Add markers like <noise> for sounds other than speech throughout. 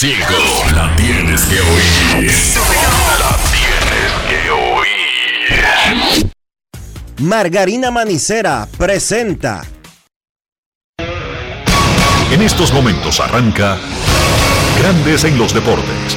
5. La tienes que oír. La tienes que oír. Margarina Manicera presenta. En estos momentos arranca Grandes en los Deportes.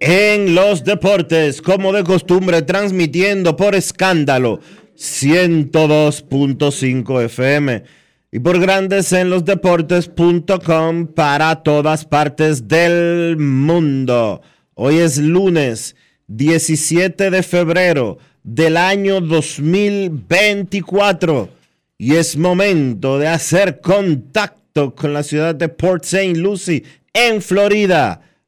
en los Deportes, como de costumbre, transmitiendo por escándalo 102.5 FM y por Grandes en los Deportes.com para todas partes del mundo. Hoy es lunes. 17 de febrero del año 2024 y es momento de hacer contacto con la ciudad de Port St. Lucie en Florida,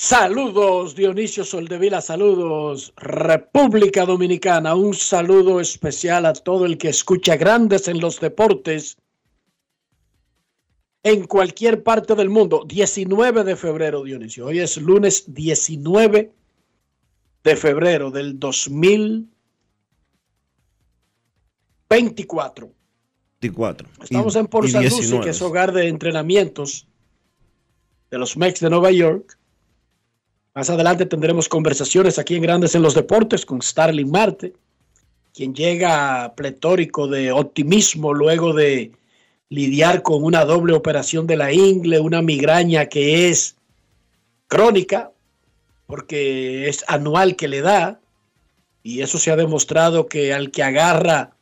Saludos Dionisio Soldevila, saludos República Dominicana, un saludo especial a todo el que escucha grandes en los deportes en cualquier parte del mundo. 19 de febrero, Dionisio, hoy es lunes 19 de febrero del 2024. 24. Estamos en Port St. Lucie, 19. que es hogar de entrenamientos de los Mex de Nueva York. Más adelante tendremos conversaciones aquí en Grandes en los Deportes con Starling Marte, quien llega pletórico de optimismo luego de lidiar con una doble operación de la ingle, una migraña que es crónica, porque es anual que le da, y eso se ha demostrado que al que agarra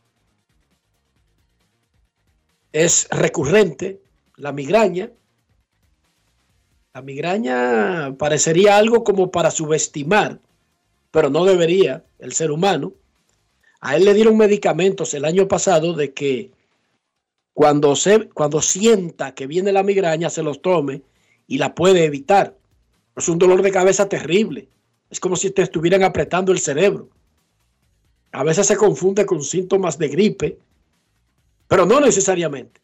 es recurrente, la migraña. La migraña parecería algo como para subestimar, pero no debería el ser humano. A él le dieron medicamentos el año pasado de que cuando, se, cuando sienta que viene la migraña se los tome y la puede evitar. Es un dolor de cabeza terrible. Es como si te estuvieran apretando el cerebro. A veces se confunde con síntomas de gripe, pero no necesariamente.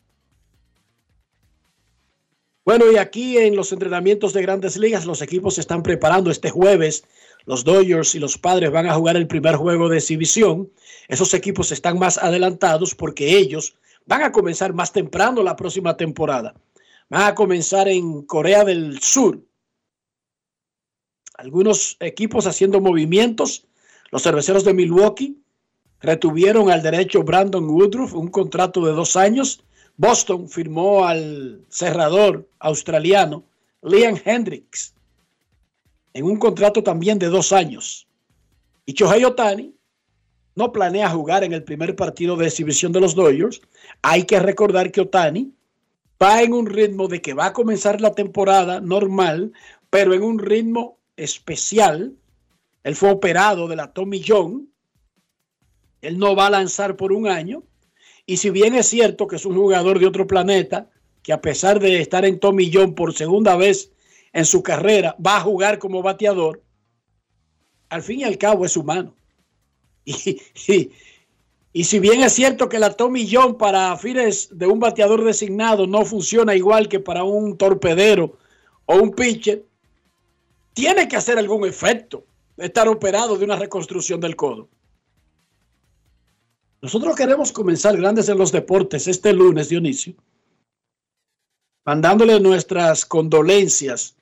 Bueno, y aquí en los entrenamientos de grandes ligas, los equipos se están preparando este jueves. Los Dodgers y los Padres van a jugar el primer juego de exhibición. Esos equipos están más adelantados porque ellos van a comenzar más temprano la próxima temporada. Van a comenzar en Corea del Sur. Algunos equipos haciendo movimientos. Los cerveceros de Milwaukee retuvieron al derecho Brandon Woodruff un contrato de dos años. Boston firmó al cerrador australiano Liam Hendricks en un contrato también de dos años. Y Shohei Otani no planea jugar en el primer partido de exhibición de los Dodgers. Hay que recordar que Otani va en un ritmo de que va a comenzar la temporada normal, pero en un ritmo especial. Él fue operado de la Tommy John. Él no va a lanzar por un año. Y si bien es cierto que es un jugador de otro planeta, que a pesar de estar en Tommy John por segunda vez en su carrera, va a jugar como bateador, al fin y al cabo es humano. <laughs> Y, si bien es cierto que la Tommy John para fines de un bateador designado no funciona igual que para un torpedero o un pitcher, tiene que hacer algún efecto estar operado de una reconstrucción del codo. Nosotros queremos comenzar grandes en los deportes este lunes, Dionisio, mandándole nuestras condolencias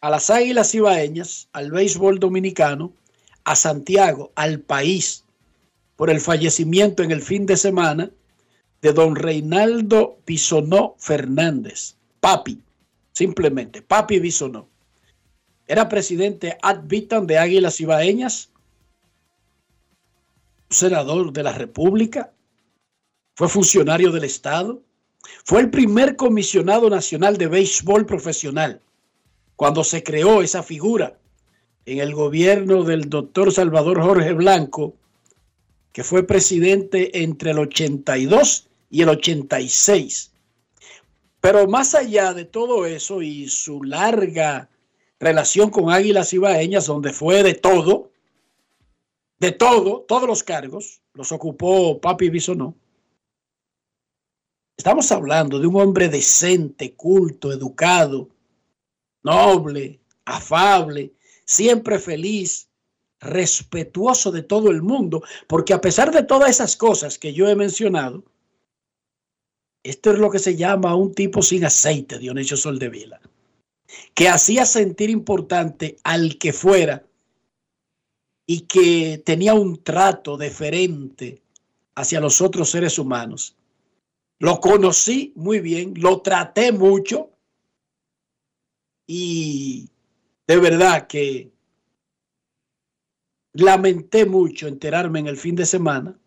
a las Águilas Ibaeñas, al béisbol dominicano, a Santiago, al país, por el fallecimiento en el fin de semana de don Reinaldo Bisonó Fernández, papi, simplemente, papi Bisonó. Era presidente ad vitam de Águilas Ibaeñas, senador de la República, fue funcionario del Estado, fue el primer comisionado nacional de béisbol profesional cuando se creó esa figura en el gobierno del doctor Salvador Jorge Blanco, que fue presidente entre el 82 y el 86. Pero más allá de todo eso y su larga relación con Águilas Ibaeñas, donde fue de todo, de todo, todos los cargos, los ocupó Papi Bisonó. Estamos hablando de un hombre decente, culto, educado, noble, afable, siempre feliz, respetuoso de todo el mundo, porque a pesar de todas esas cosas que yo he mencionado, esto es lo que se llama un tipo sin aceite, Dionisio Soldevila, que hacía sentir importante al que fuera y que tenía un trato deferente hacia los otros seres humanos. Lo conocí muy bien, lo traté mucho y de verdad que lamenté mucho enterarme en el fin de semana,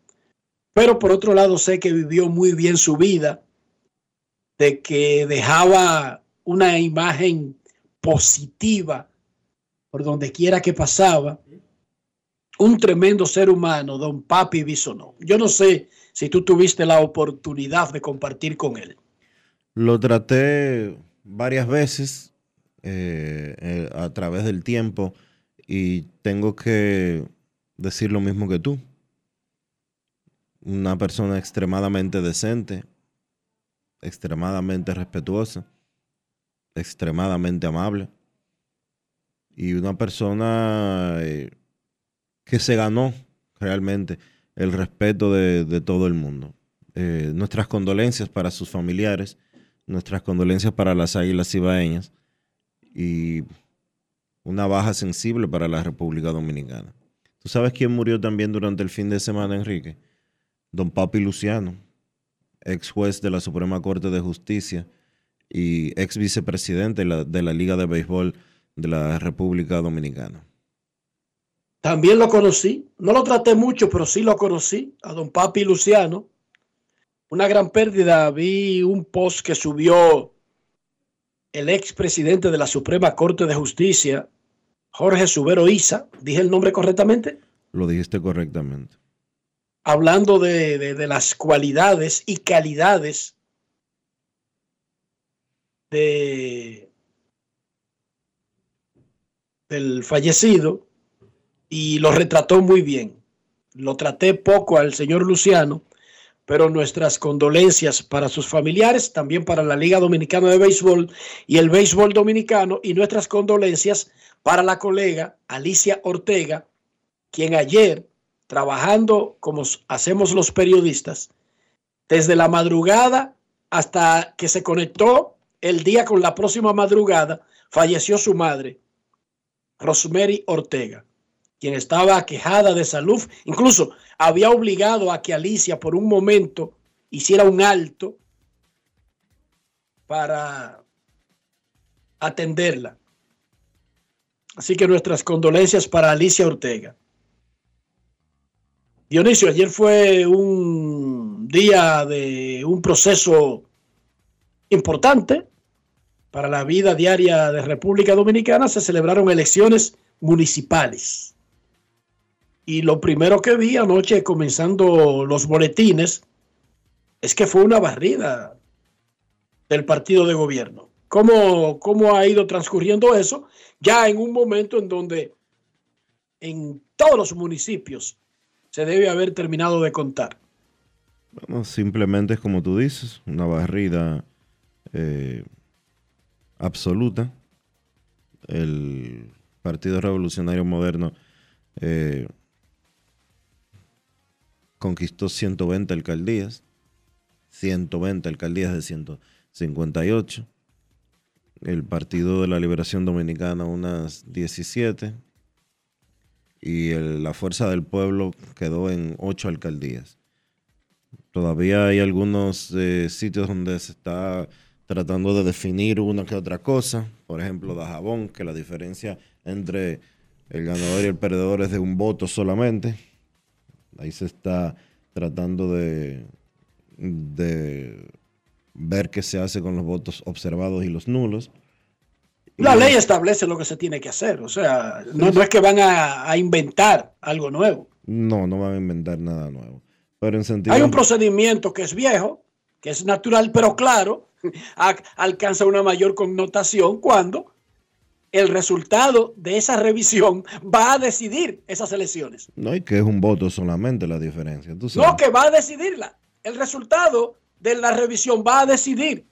pero por otro lado sé que vivió muy bien su vida, de que dejaba una imagen positiva por donde quiera que pasaba. Un tremendo ser humano, don Papi Bisonó. Yo no sé si tú tuviste la oportunidad de compartir con él. Lo traté varias veces eh, eh, a través del tiempo y tengo que decir lo mismo que tú. Una persona extremadamente decente, extremadamente respetuosa, extremadamente amable y una persona eh, que se ganó realmente el respeto de, todo el mundo. nuestras condolencias para sus familiares, nuestras condolencias para las águilas ibaeñas y una baja sensible para la República Dominicana. ¿Tú sabes quién murió también durante el fin de semana, Enrique? Don Papi Luciano, ex juez de la Suprema Corte de Justicia y ex vicepresidente de la, Liga de Béisbol de la República Dominicana. También lo conocí, no lo traté mucho, pero sí lo conocí, a don Papi Luciano. Una gran pérdida, vi un post que subió el expresidente de la Suprema Corte de Justicia, Jorge Subero Isa, ¿dije el nombre correctamente? Lo dijiste correctamente. Hablando de, las cualidades y calidades de, del fallecido y lo retrató muy bien. Lo traté poco al señor Luciano, pero nuestras condolencias para sus familiares, también para la Liga Dominicana de Béisbol y el béisbol dominicano, y nuestras condolencias para la colega Alicia Ortega, quien ayer, trabajando como hacemos los periodistas, desde la madrugada hasta que se conectó el día con la próxima madrugada, falleció su madre, Rosemary Ortega quien estaba quejada de salud, incluso había obligado a que Alicia por un momento hiciera un alto para atenderla. Así que nuestras condolencias para Alicia Ortega. Dionisio, ayer fue un día de un proceso importante para la vida diaria de República Dominicana, se celebraron elecciones municipales. Y lo primero que vi anoche, comenzando los boletines, es que fue una barrida del partido de gobierno. ¿Cómo, ¿Cómo ha ido transcurriendo eso? Ya en un momento en donde en todos los municipios se debe haber terminado de contar. Bueno, simplemente es como tú dices, una barrida eh, absoluta. El Partido Revolucionario Moderno eh, conquistó 120 alcaldías, 120 alcaldías de 158. El Partido de la Liberación Dominicana unas 17. Y la Fuerza del Pueblo quedó en 8 alcaldías. Todavía hay algunos eh, sitios donde se está tratando de definir una que otra cosa. Por ejemplo, Dajabón, que la diferencia entre el ganador y el perdedor es de un voto solamente. Ahí se está tratando de, de ver qué se hace con los votos observados y los nulos. La ley establece lo que se tiene que hacer, o sea, no, es que van a, inventar algo nuevo. No, no van a inventar nada nuevo. Pero en sentido... Hay un procedimiento que es viejo, que es natural, pero claro, <laughs> alcanza una mayor connotación cuando el resultado de esa revisión va a decidir esas elecciones. No, y que es un voto solamente la diferencia. No, que va a decidirla. El resultado de la revisión va a decidir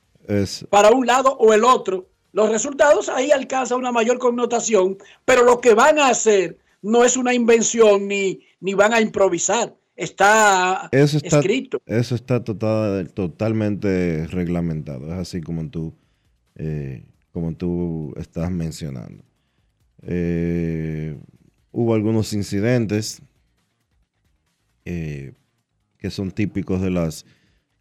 para un lado o el otro. Los resultados ahí alcanzan una mayor connotación, pero lo que van a hacer no es una invención ni, ni van a improvisar está, eso está escrito. Eso está total, totalmente reglamentado. Es así como tú, eh, como tú estás mencionando. Eh, hubo algunos incidentes eh, que son típicos de las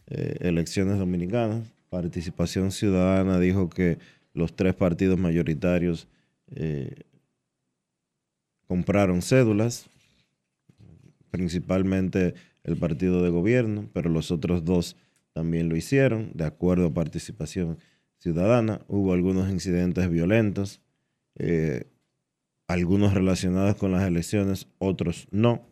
elecciones dominicanas. Participación Ciudadana dijo que los tres partidos mayoritarios compraron cédulas principalmente el partido de gobierno, pero los otros dos también lo hicieron, de acuerdo a participación ciudadana. Hubo algunos incidentes violentos, eh, algunos relacionados con las elecciones, otros no.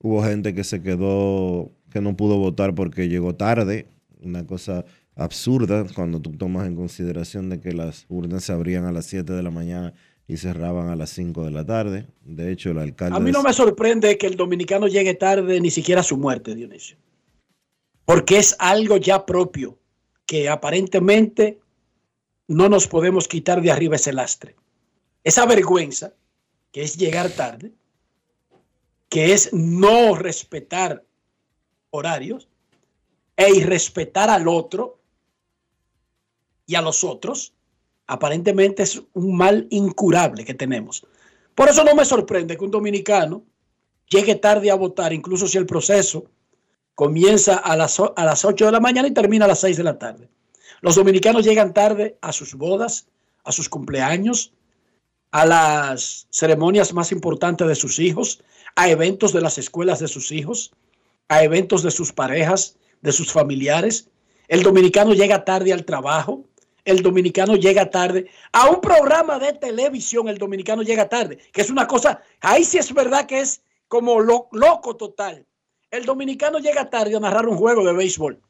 Hubo gente que se quedó, que no pudo votar porque llegó tarde, una cosa absurda cuando tú tomas en consideración de que las urnas se abrían a las 7 de la mañana y cerraban a las 5 de la tarde. De hecho, el alcalde... A mí no me sorprende que el dominicano llegue tarde ni siquiera a su muerte, Dionisio. Porque es algo ya propio que aparentemente no nos podemos quitar de arriba ese lastre. Esa vergüenza, que es llegar tarde, que es no respetar horarios e irrespetar al otro y a los otros, aparentemente es un mal incurable que tenemos. Por eso no me sorprende que un dominicano llegue tarde a votar, incluso si el proceso comienza a las, a las 8 de la mañana y termina a las 6 de la tarde. Los dominicanos llegan tarde a sus bodas, a sus cumpleaños, a las ceremonias más importantes de sus hijos, a eventos de las escuelas de sus hijos, a eventos de sus parejas, de sus familiares. El dominicano llega tarde al trabajo, el dominicano llega tarde. A un programa de televisión el dominicano llega tarde, que es una cosa, ahí sí es verdad que es como loco total. El dominicano llega tarde a narrar un juego de béisbol.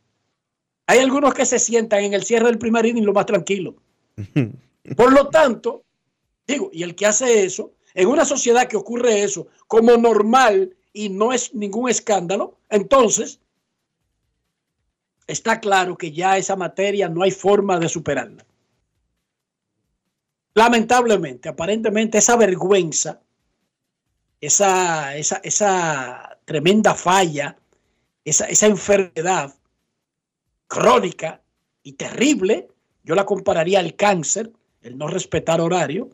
Hay algunos que se sientan en el cierre del primer inning lo más tranquilo. <laughs> Por lo tanto, digo, y el que hace eso, en una sociedad que ocurre eso como normal y no es ningún escándalo, entonces está claro que ya esa materia no hay forma de superarla. Lamentablemente, aparentemente esa vergüenza, esa, esa, esa tremenda falla, esa, esa enfermedad crónica y terrible, yo la compararía al cáncer, el no respetar horario,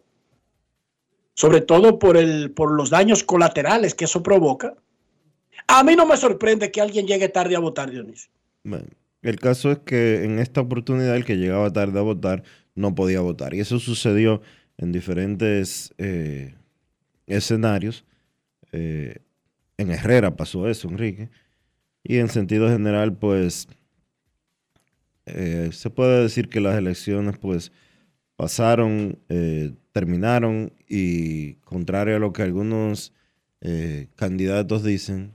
sobre todo por, el, por los daños colaterales que eso provoca. A mí no me sorprende que alguien llegue tarde a votar, Dionisio. El caso es que en esta oportunidad el que llegaba tarde a votar no podía votar. Y eso sucedió en diferentes eh, escenarios. Eh, en Herrera pasó eso, Enrique. Y en sentido general, pues eh, se puede decir que las elecciones pues pasaron, eh, terminaron y contrario a lo que algunos eh, candidatos dicen,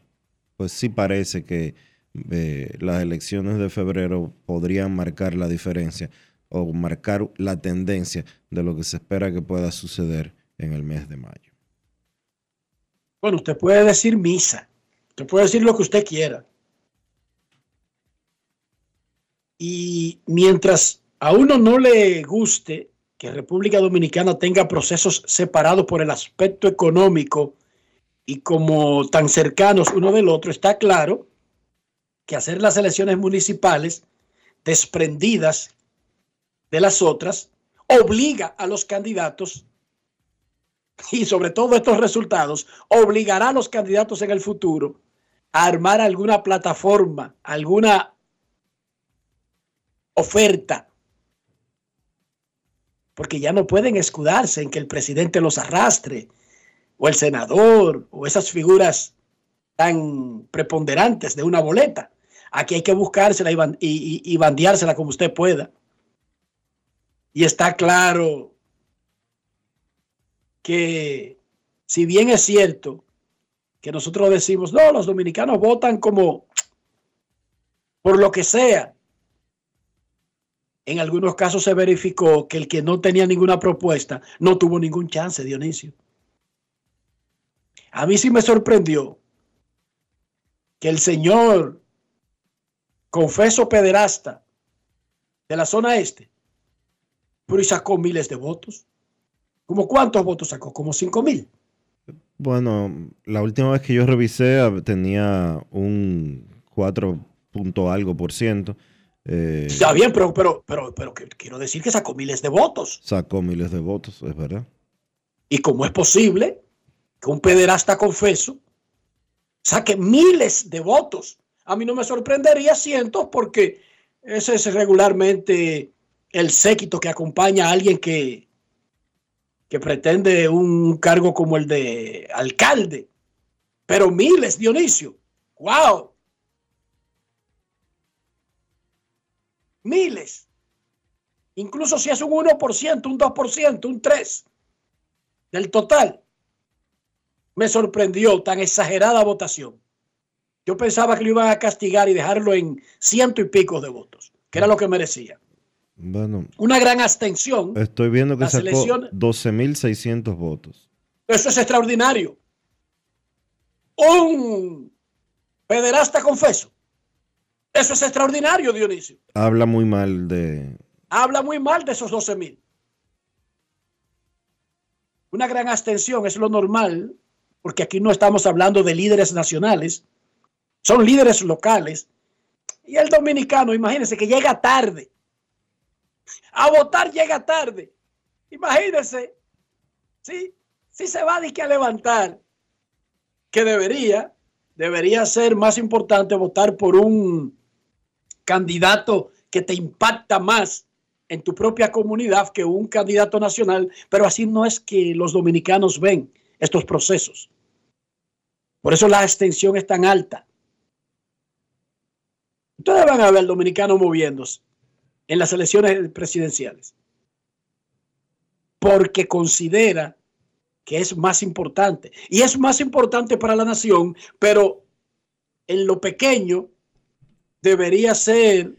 pues sí parece que las elecciones de febrero podrían marcar la diferencia o marcar la tendencia de lo que se espera que pueda suceder en el mes de mayo. Bueno, usted puede decir misa, usted puede decir lo que usted quiera. Y mientras a uno no le guste que República Dominicana tenga procesos separados por el aspecto económico y como tan cercanos uno del otro, está claro que hacer las elecciones municipales desprendidas de las otras obliga a los candidatos y sobre todo estos resultados obligará a los candidatos en el futuro a armar alguna plataforma, alguna oferta, porque ya no pueden escudarse en que el presidente los arrastre, o el senador, o esas figuras tan preponderantes de una boleta. Aquí hay que buscársela y, y bandeársela como usted pueda. Y está claro que si bien es cierto que nosotros decimos, no, los dominicanos votan como por lo que sea, en algunos casos se verificó que el que no tenía ninguna propuesta no tuvo ningún chance, Dionisio. A mí sí me sorprendió que el señor confeso pederasta de la zona este, pero sacó miles de votos. ¿Cómo cuántos votos sacó? Como cinco mil. Bueno, la última vez que yo revisé tenía un 4 punto algo por ciento. Eh, Está bien, pero, pero, pero, pero quiero decir que sacó miles de votos. Sacó miles de votos, es verdad. ¿Y cómo es posible que un pederasta confeso saque miles de votos? A mí no me sorprendería cientos porque ese es regularmente el séquito que acompaña a alguien que, que pretende un cargo como el de alcalde. Pero miles, Dionisio. ¡Wow! Miles. Incluso si es un 1%, un 2%, un 3% del total. Me sorprendió tan exagerada votación. Yo pensaba que lo iban a castigar y dejarlo en ciento y pico de votos, que era lo que merecía. Bueno, una gran abstención. Estoy viendo que sacó 12.600 votos. Eso es extraordinario. Un pederasta confeso. Eso es extraordinario, Dionisio. Habla muy mal de... Habla muy mal de esos 12.000. Una gran abstención es lo normal, porque aquí no estamos hablando de líderes nacionales, son líderes locales. Y el dominicano, imagínense que llega tarde a votar llega tarde. Imagínense, si, si se va a levantar, que debería, debería ser más importante votar por un candidato que te impacta más en tu propia comunidad que un candidato nacional, pero así no es que los dominicanos ven estos procesos. Por eso la extensión es tan alta. Ustedes van a ver al dominicano moviéndose en las elecciones presidenciales, porque considera que es más importante. Y es más importante para la nación, pero en lo pequeño debería ser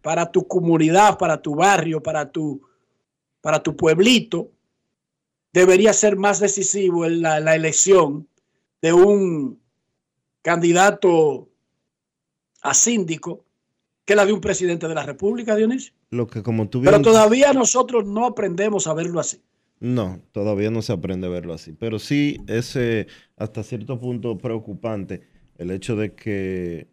para tu comunidad, para tu barrio, para tu, para tu pueblito, debería ser más decisivo en la, la elección de un candidato a síndico que la de un presidente de la República, Dionisio. Lo que como tú Pero todavía nosotros no aprendemos a verlo así. No, todavía no se aprende a verlo así. Pero sí es hasta cierto punto preocupante el hecho de que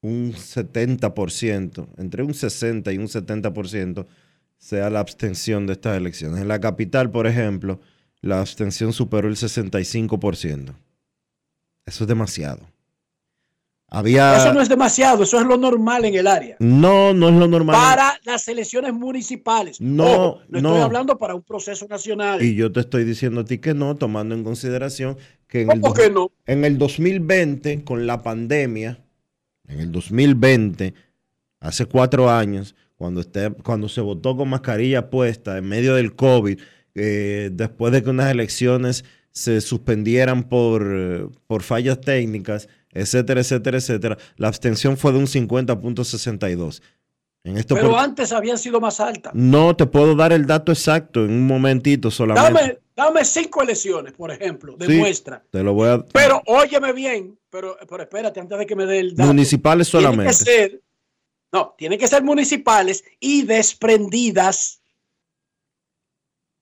un 70%, entre un 60 y un 70% sea la abstención de estas elecciones. En la capital, por ejemplo, la abstención superó el 65%. Eso es demasiado. Eso no es demasiado, eso es lo normal en el área. No, no es lo normal. Para las elecciones municipales. No, no estoy hablando para un proceso nacional. Y yo te estoy diciendo a ti que no, tomando en consideración que en, el, que no? en el 2020, con la pandemia, en el 2020, hace cuatro años, cuando, esté, cuando se votó con mascarilla puesta en medio del COVID, eh, después de que unas elecciones se suspendieran por, por fallas técnicas, etcétera, etcétera, etcétera, la abstención fue de un 50.62. En esto Pero antes habían sido más altas. No, te puedo dar el dato exacto en un momentito solamente. Dame, dame cinco elecciones, por ejemplo, de muestra. Te lo voy a... Pero óyeme bien, pero, pero espérate, antes de que me dé el dato. Municipales solamente. Tiene que ser, no, tienen que ser municipales y desprendidas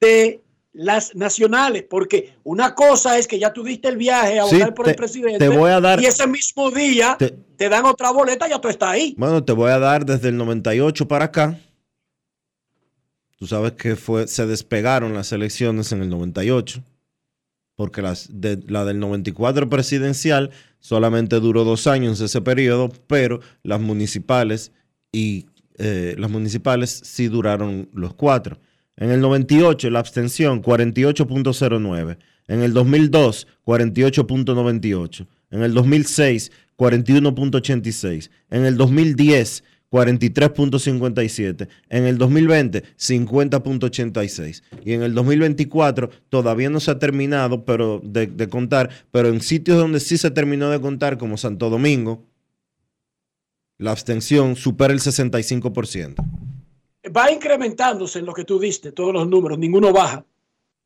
de las nacionales, porque una cosa es que ya tuviste el viaje a votar por el presidente voy a dar, y ese mismo día te, dan otra boleta y ya tú estás ahí. Bueno, te voy a dar desde el 98 para acá. Tú sabes que fue, se despegaron las elecciones en el 98, porque las de, la del 94 presidencial solamente duró dos años ese periodo, pero las municipales y eh, las municipales sí duraron los cuatro. En el 98 la abstención 48.09. En el 2002 48.98. En el 2006 41.86. En el 2010 43.57. En el 2020 50.86. Y en el 2024 todavía no se ha terminado pero de, de contar, pero en sitios donde sí se terminó de contar, como Santo Domingo, la abstención supera el 65% va incrementándose en lo que tú diste, todos los números, ninguno baja.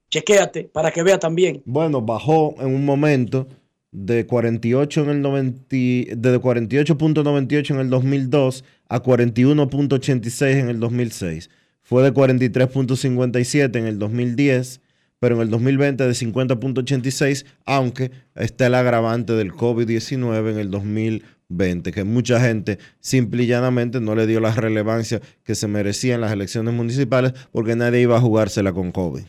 Chequéate para que vea también. Bueno, bajó en un momento de 48 en el 90, de 48.98 en el 2002 a 41.86 en el 2006. Fue de 43.57 en el 2010, pero en el 2020 de 50.86, aunque está el agravante del COVID-19 en el 2020 20, que mucha gente simple y llanamente no le dio la relevancia que se merecía en las elecciones municipales porque nadie iba a jugársela con COVID.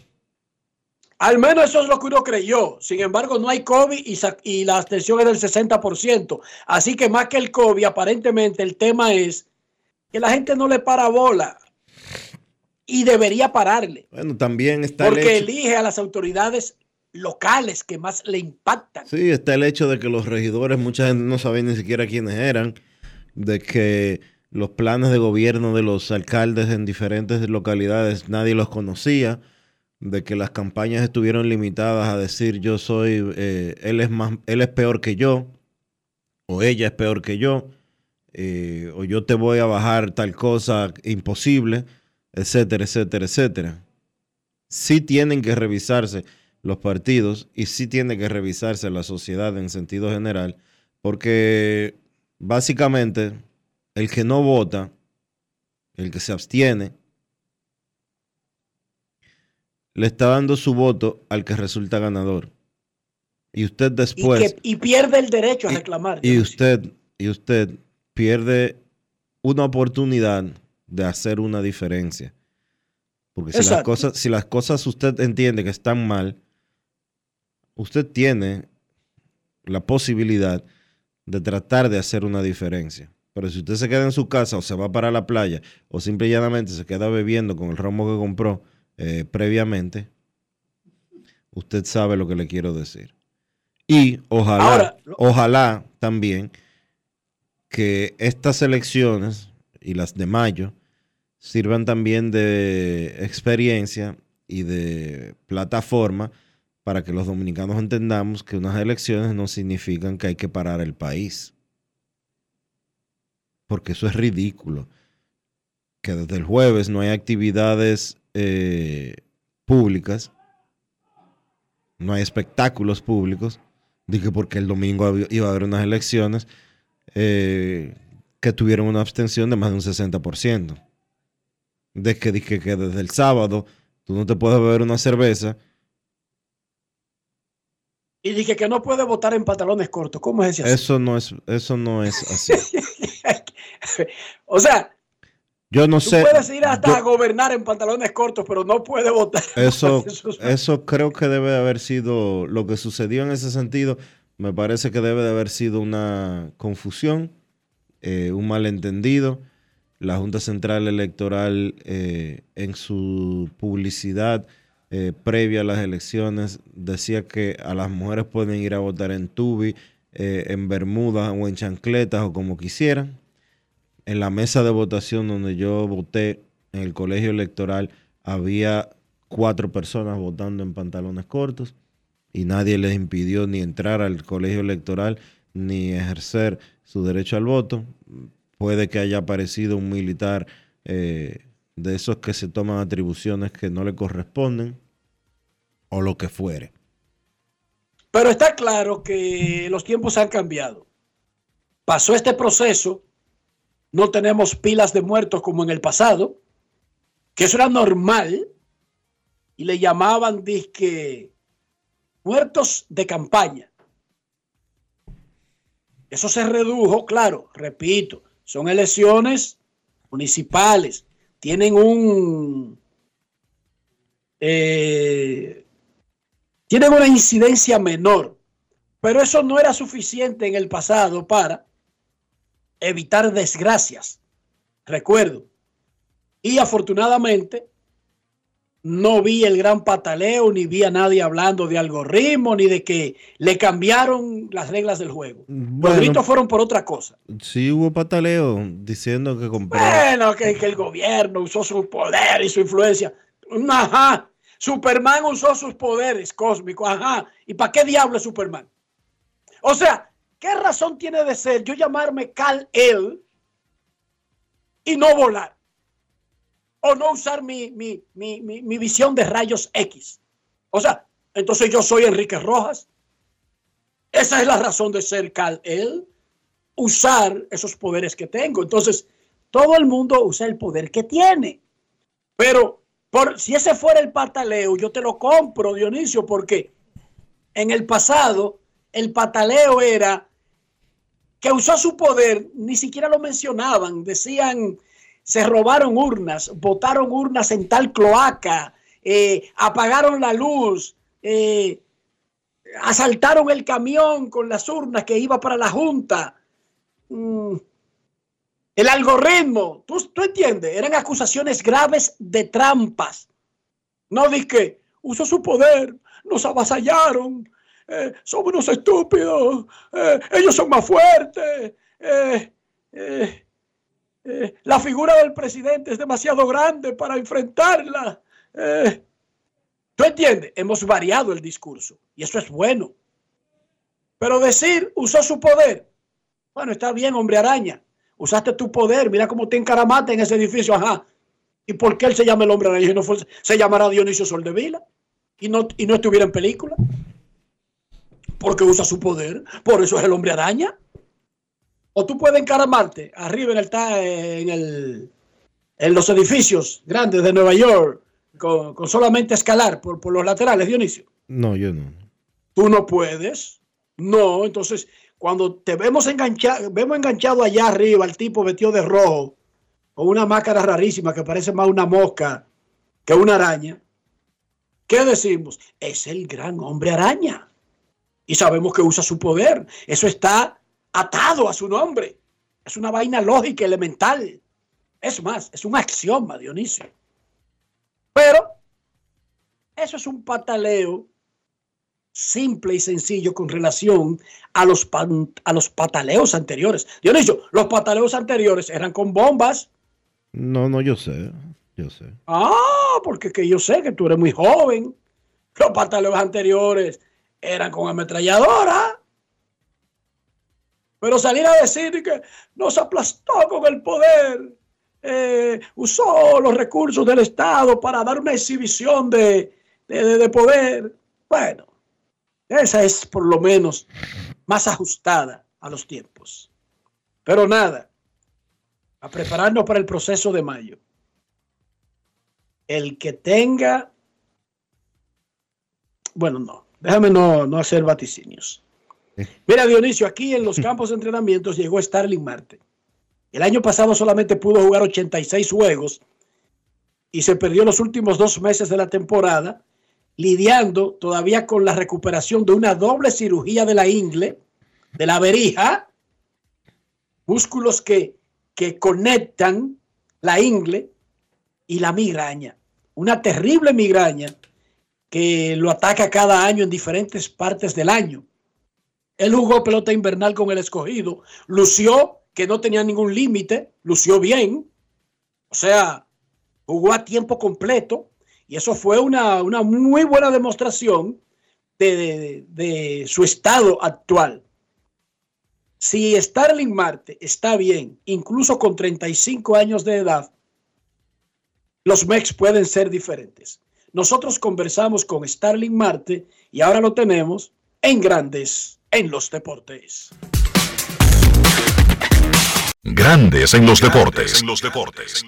Al menos eso es lo que uno creyó. Sin embargo, no hay COVID y, y la abstención es del 60%. Así que más que el COVID, aparentemente el tema es que la gente no le para bola y debería pararle. Bueno, también está. Porque elige a las autoridades locales que más le impactan. Sí, está el hecho de que los regidores, mucha gente no sabía ni siquiera quiénes eran, de que los planes de gobierno de los alcaldes en diferentes localidades nadie los conocía, de que las campañas estuvieron limitadas a decir yo soy, eh, él es más, él es peor que yo, o ella es peor que yo, eh, o yo te voy a bajar tal cosa imposible, etcétera, etcétera, etcétera. Sí tienen que revisarse los partidos y sí tiene que revisarse la sociedad en sentido general, porque básicamente el que no vota, el que se abstiene, le está dando su voto al que resulta ganador. Y usted después... Y, pierde el derecho a reclamar. Y, usted, y usted pierde una oportunidad de hacer una diferencia. Porque si las, cosas, si las cosas usted entiende que están mal, usted tiene la posibilidad de tratar de hacer una diferencia. Pero si usted se queda en su casa o se va para la playa o simple y llanamente se queda bebiendo con el romo que compró eh, previamente, usted sabe lo que le quiero decir. Y ojalá, ojalá también que estas elecciones y las de mayo sirvan también de experiencia y de plataforma para que los dominicanos entendamos que unas elecciones no significan que hay que parar el país. Porque eso es ridículo. Que desde el jueves no hay actividades eh, públicas, no hay espectáculos públicos, dije porque el domingo iba a haber unas elecciones eh, que tuvieron una abstención de más de un 60%. De que dije que desde el sábado tú no te puedes beber una cerveza y dije que no puede votar en pantalones cortos. ¿Cómo es eso? Eso no es, eso no es así. <laughs> o sea, yo no tú sé. Puedes ir hasta a gobernar en pantalones cortos, pero no puede votar. Eso, eso creo que debe de haber sido lo que sucedió en ese sentido. Me parece que debe de haber sido una confusión, eh, un malentendido. La Junta Central Electoral eh, en su publicidad eh, previa a las elecciones decía que a las mujeres pueden ir a votar en tubi, eh, en bermudas o en chancletas o como quisieran. en la mesa de votación donde yo voté en el colegio electoral había cuatro personas votando en pantalones cortos y nadie les impidió ni entrar al colegio electoral ni ejercer su derecho al voto. Puede que haya aparecido un militar eh, de esos que se toman atribuciones que no le corresponden o lo que fuere. Pero está claro que los tiempos han cambiado. Pasó este proceso, no tenemos pilas de muertos como en el pasado, que eso era normal, y le llamaban disque muertos de campaña. Eso se redujo, claro, repito, son elecciones municipales, tienen un eh, tienen una incidencia menor, pero eso no era suficiente en el pasado para evitar desgracias. Recuerdo. Y afortunadamente no vi el gran pataleo, ni vi a nadie hablando de algoritmo, ni de que le cambiaron las reglas del juego. Los gritos fueron por otra cosa. Sí hubo pataleo diciendo que compró. Bueno, que, que el gobierno usó su poder y su influencia. Ajá. Superman usó sus poderes cósmicos. Ajá. ¿Y para qué diablo es Superman? O sea, ¿qué razón tiene de ser yo llamarme Cal El y no volar? O no usar mi, mi, mi, mi visión de rayos X. O sea, entonces yo soy Enrique Rojas. Esa es la razón de ser Cal El. Usar esos poderes que tengo. Entonces, todo el mundo usa el poder que tiene. Pero por, si ese fuera el pataleo, yo te lo compro, Dionisio, porque en el pasado el pataleo era que usó su poder, ni siquiera lo mencionaban, decían, se robaron urnas, botaron urnas en tal cloaca, eh, apagaron la luz, eh, asaltaron el camión con las urnas que iba para la Junta. Mm, el algoritmo, ¿tú, entiendes, eran acusaciones graves de trampas. No di que usó su poder, nos avasallaron, eh, somos unos estúpidos, ellos son más fuertes, la figura del presidente es demasiado grande para enfrentarla. ¿Tú entiendes? Hemos variado el discurso y eso es bueno. Pero decir usó su poder, bueno, está bien, hombre araña, usaste tu poder, mira cómo te encaramaste en ese edificio, ajá. ¿Y por qué él se llama el hombre araña se llamará Dionisio Soldevila? Y no, y no estuviera en película. Porque usa su poder, por eso es el hombre araña. O tú puedes encaramarte arriba en el, en el en los edificios grandes de Nueva York con, con solamente escalar por, por los laterales, Dionisio. No, yo no. Tú no puedes. No, entonces cuando te vemos enganchado, vemos enganchado allá arriba al tipo vestido de rojo, con una máscara rarísima que parece más una mosca que una araña, ¿qué decimos? Es el gran hombre araña. Y sabemos que usa su poder. Eso está atado a su nombre. Es una vaina lógica, elemental. Es más, es un axioma, Dionisio. Pero eso es un pataleo simple y sencillo con relación a los, a los pataleos anteriores. Dionisio, los pataleos anteriores eran con bombas. No, no, yo sé, yo sé. Ah, porque que yo sé que tú eres muy joven. Los pataleos anteriores eran con ametralladora. Pero salir a decir que nos aplastó con el poder, eh, usó los recursos del Estado para dar una exhibición de, de, de poder. Bueno, esa es por lo menos más ajustada a los tiempos. Pero nada, a prepararnos para el proceso de mayo. El que tenga, bueno, no, déjame no, no hacer vaticinios. Mira, Dionisio, aquí en los campos de entrenamientos llegó Starling Marte. El año pasado solamente pudo jugar 86 juegos y se perdió los últimos dos meses de la temporada lidiando todavía con la recuperación de una doble cirugía de la ingle, de la verija, músculos que, que conectan la ingle y la migraña. Una terrible migraña que lo ataca cada año en diferentes partes del año. Él jugó pelota invernal con el escogido, lució que no tenía ningún límite, lució bien, o sea, jugó a tiempo completo y eso fue una, una muy buena demostración de, de, de, su estado actual. Si Starling Marte está bien, incluso con 35 años de edad, los Mex pueden ser diferentes. Nosotros conversamos con Starling Marte y ahora lo tenemos en Grandes en los Deportes. Grandes en los deportes. En los deportes.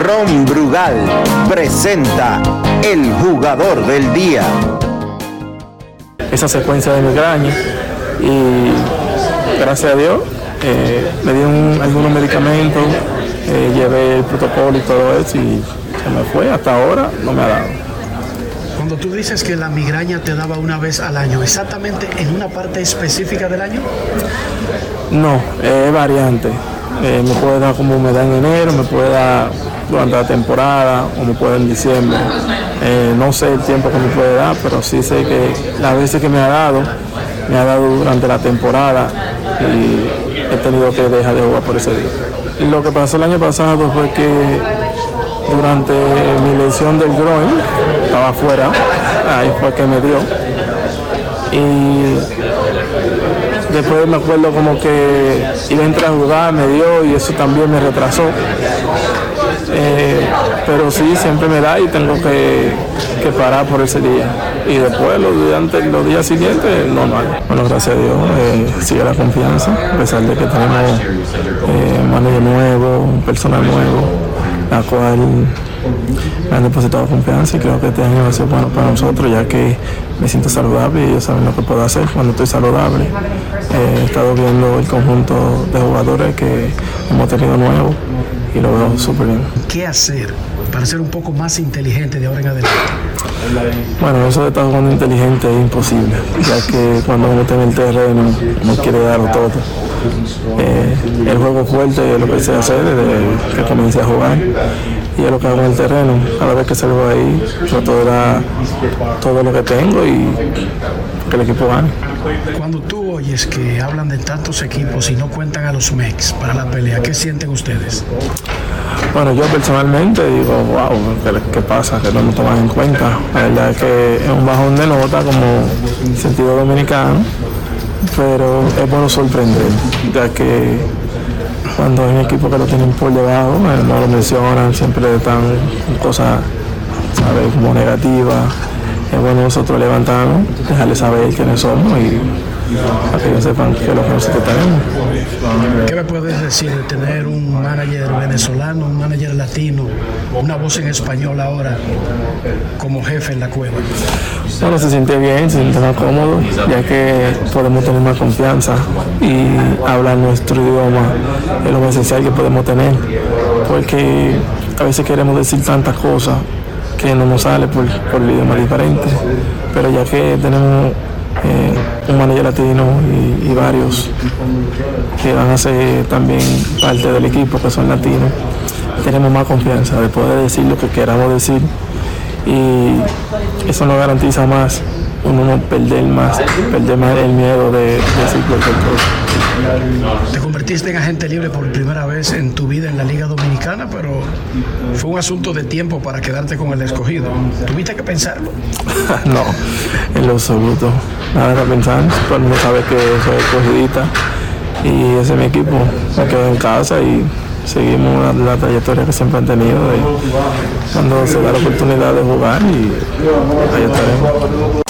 Ron Brugal presenta el jugador del día. Esa secuencia de migraña y gracias a Dios eh, me dieron algunos medicamentos, eh, llevé el protocolo y todo eso y se me fue. Hasta ahora no me ha dado. Cuando tú dices que la migraña te daba una vez al año, ¿exactamente en una parte específica del año? No, eh, es variante. Eh, me puede dar como me da en enero, me puede dar durante la temporada o me puede en diciembre. Eh, no sé el tiempo que me puede dar, pero sí sé que las veces que me ha dado, me ha dado durante la temporada y he tenido que dejar de jugar por ese día. Lo que pasó el año pasado fue que durante mi lesión del groin, estaba afuera, ahí fue que me dio. Y después me acuerdo como que iba a entrar a jugar, me dio y eso también me retrasó. Eh, pero sí, siempre me da y tengo que, que, parar por ese día. Y después, los días, los días siguientes, normal. Bueno, gracias a Dios, eh, sigue la confianza, a pesar de que tenemos eh, manager nuevo, personal nuevo, la cual me han depositado confianza y creo que este año va a ser bueno para nosotros ya que me siento saludable y ellos saben lo que puedo hacer cuando estoy saludable. Eh, he estado viendo el conjunto de jugadores que hemos tenido nuevos y lo veo súper bien. ¿Qué hacer para ser un poco más inteligente de ahora en adelante? Bueno, eso de estar jugando inteligente es imposible, ya que cuando uno está en el terreno no quiere darlo todo. Eh, el juego fuerte es lo que sé hacer desde que comencé a jugar y es lo que hago en el terreno. Cada vez que salgo ahí, trato de dar todo lo que tengo y que el equipo gane. Cuando tú oyes que hablan de tantos equipos y no cuentan a los MEX para la pelea, ¿qué sienten ustedes? Bueno, yo personalmente digo, wow, ¿qué, qué pasa? Que no me toman en cuenta. La verdad es que es un bajón de nota como sentido dominicano, pero es bueno sorprender, ya que cuando hay un equipo que lo tienen por debajo, no lo mencionan, siempre están cosas, ¿sabes? Como negativas. Es bueno nosotros levantarnos, dejarles saber quiénes somos y para que ellos sepan qué es lo que nosotros tenemos. ¿Qué me puedes decir de tener un manager venezolano, un manager latino, una voz en español ahora como jefe en la cueva? Bueno, se siente bien, se siente más cómodo, ya que podemos tener más confianza y hablar nuestro idioma es lo más esencial que podemos tener, porque a veces queremos decir tantas cosas que no nos sale por, por el idioma diferente, pero ya que tenemos eh, un manager latino y, y, varios que van a ser también parte del equipo que son latinos, tenemos más confianza de poder decir lo que queramos decir y eso nos garantiza más uno no perder más, perder más el miedo de, de decir cualquier cosa. Te convertiste en agente libre por primera vez en tu vida en la Liga Dominicana, pero fue un asunto de tiempo para quedarte con el escogido. ¿Tuviste que pensarlo? <laughs> no, en lo absoluto. Nada que pensar. Todo el mundo sabe que soy escogidita y ese es mi equipo. Me quedo en casa y seguimos la, la, trayectoria que siempre han tenido de cuando se da la oportunidad de jugar y ahí estaremos.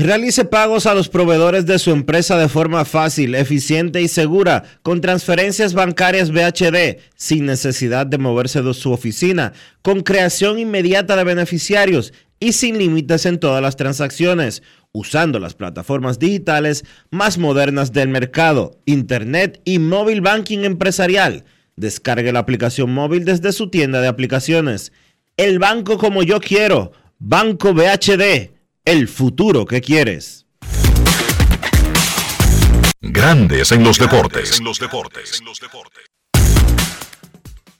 Realice pagos a los proveedores de su empresa de forma fácil, eficiente y segura con transferencias bancarias BHD sin necesidad de moverse de su oficina, con creación inmediata de beneficiarios y sin límites en todas las transacciones, usando las plataformas digitales más modernas del mercado, Internet y móvil banking empresarial. Descargue la aplicación móvil desde su tienda de aplicaciones. El banco como yo quiero Banco BHD, el futuro que quieres. Grandes en los deportes.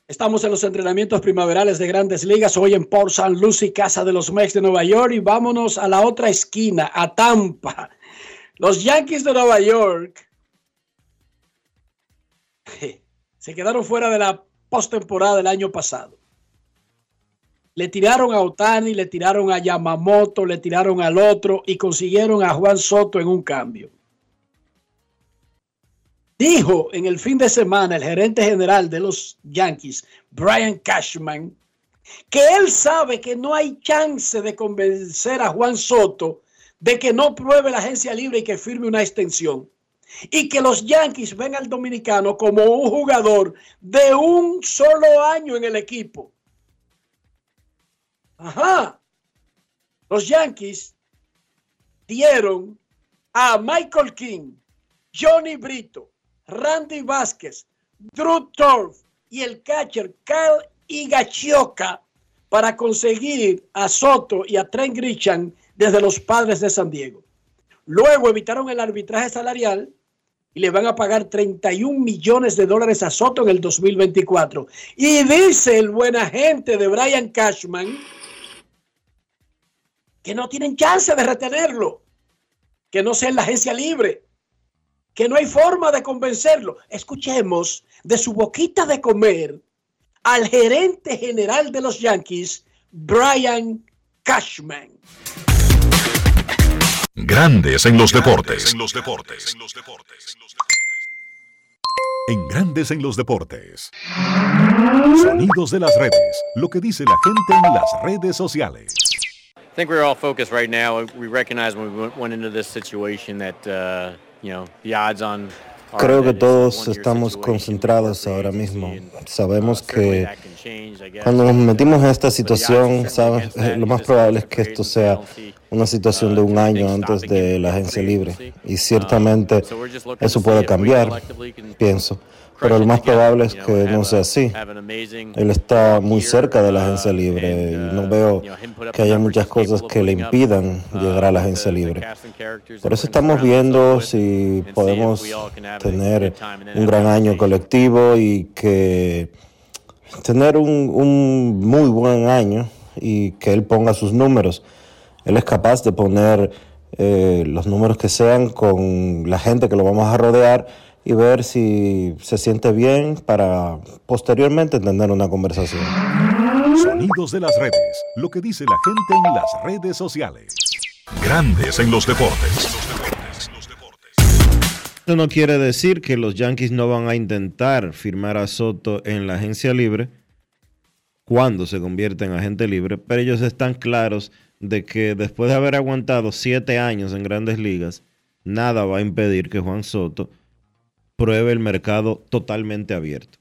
Estamos en los entrenamientos primaverales de grandes ligas, hoy en Port St. Lucie, casa de los Mex de Nueva York, y vámonos a la otra esquina, a Tampa. Los Yankees de Nueva York <laughs> se quedaron fuera de la postemporada del año pasado. Le tiraron a Otani, le tiraron a Yamamoto, le tiraron al otro y consiguieron a Juan Soto en un cambio. Dijo en el fin de semana el gerente general de los Yankees, Brian Cashman, que él sabe que no hay chance de convencer a Juan Soto de que no pruebe la agencia libre y que firme una extensión. Y que los Yankees ven al dominicano como un jugador de un solo año en el equipo. Ajá. Los Yankees dieron a Michael King, Johnny Brito, Randy Vázquez, Drew Torf y el catcher Kyle Higachioka para conseguir a Soto y a Trent Grisham desde los padres de San Diego. Luego evitaron el arbitraje salarial y le van a pagar 31 millones de dólares a Soto en el 2024. Y dice el buen agente de Brian Cashman que no tienen chance de retenerlo, que no sea en la agencia libre que no hay forma de convencerlo. Escuchemos de su boquita de comer al gerente general de los Yankees, Brian Cashman. Grandes en los deportes. En los deportes. En Grandes en los deportes. Sonidos de las redes. Lo que dice la gente en las redes sociales. I think we're all focused right now. We recognize when we went into this situation that uh, Creo que todos estamos concentrados ahora mismo. Sabemos que cuando nos metimos en esta situación, ¿sabes? lo más probable es que esto sea una situación de un año antes de la agencia libre. Y ciertamente eso puede cambiar, pienso pero lo más probable es que no sea así. Él está muy cerca de la agencia libre y no veo que haya muchas cosas que le impidan llegar a la agencia libre. Por eso estamos viendo si podemos tener un gran año colectivo y que tener un, un muy buen año y que él ponga sus números. Él es capaz de poner eh, los números que sean con la gente que lo vamos a rodear y ver si se siente bien para posteriormente tener una conversación. Sonidos de las redes, lo que dice la gente en las redes sociales. Grandes en los deportes. Esto no quiere decir que los Yankees no van a intentar firmar a Soto en la agencia libre cuando se convierte en agente libre, pero ellos están claros de que después de haber aguantado siete años en grandes ligas, nada va a impedir que Juan Soto pruebe el mercado totalmente abierto.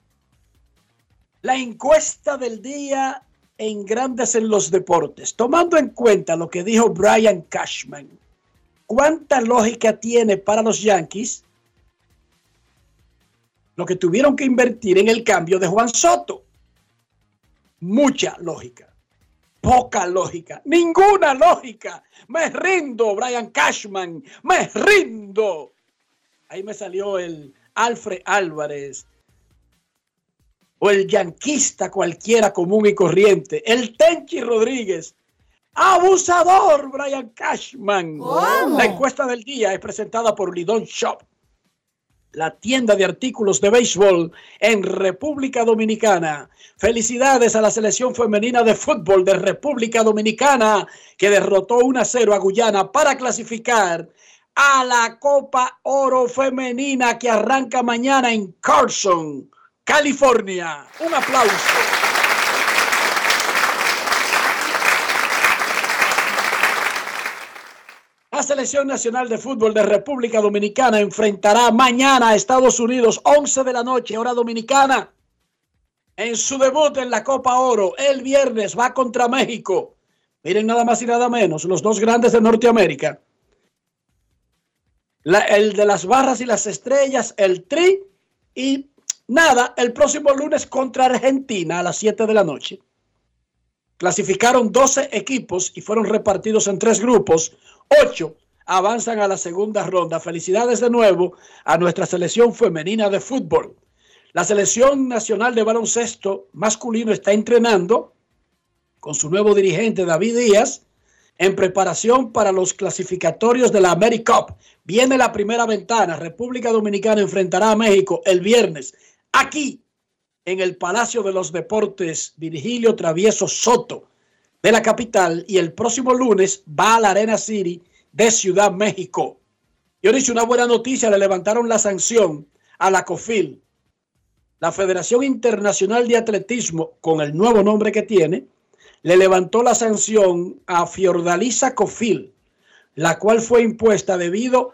La encuesta del día en Grandes en los Deportes, tomando en cuenta lo que dijo Brian Cashman, ¿cuánta lógica tiene para los Yankees lo que tuvieron que invertir en el cambio de Juan Soto? Mucha lógica, poca lógica, ninguna lógica. Me rindo, Brian Cashman, me rindo. Ahí me salió el Alfred Álvarez o el yanquista cualquiera común y corriente, el Tenchi Rodríguez, abusador Brian Cashman. La encuesta del día es presentada por Lidon Shop, la tienda de artículos de béisbol en República Dominicana. Felicidades a la selección femenina de fútbol de República Dominicana que derrotó 1 a 0 a Guyana para clasificar a la Copa Oro Femenina que arranca mañana en Carson, California. Un aplauso. La Selección Nacional de Fútbol de República Dominicana enfrentará mañana a Estados Unidos, 11 de la noche, hora dominicana, en su debut en la Copa Oro. El viernes va contra México. Miren nada más y nada menos, los dos grandes de Norteamérica el de las barras y las estrellas, el tri. Y nada, el próximo lunes contra Argentina a las 7 de la noche. Clasificaron 12 equipos y fueron repartidos en tres grupos. Ocho avanzan a la segunda ronda. Felicidades de nuevo a nuestra selección femenina de fútbol. La selección nacional de baloncesto masculino está entrenando con su nuevo dirigente David Díaz en preparación para los clasificatorios de la AmeriCup. Viene la primera ventana. República Dominicana enfrentará a México el viernes aquí en el Palacio de los Deportes Virgilio Travieso Soto de la capital y el próximo lunes va a la Arena City de Ciudad México. Yo dicho una buena noticia, le levantaron la sanción a la COFIL, la Federación Internacional de Atletismo, con el nuevo nombre que tiene, le levantó la sanción a Fiordalisa Cofil, la cual fue impuesta debido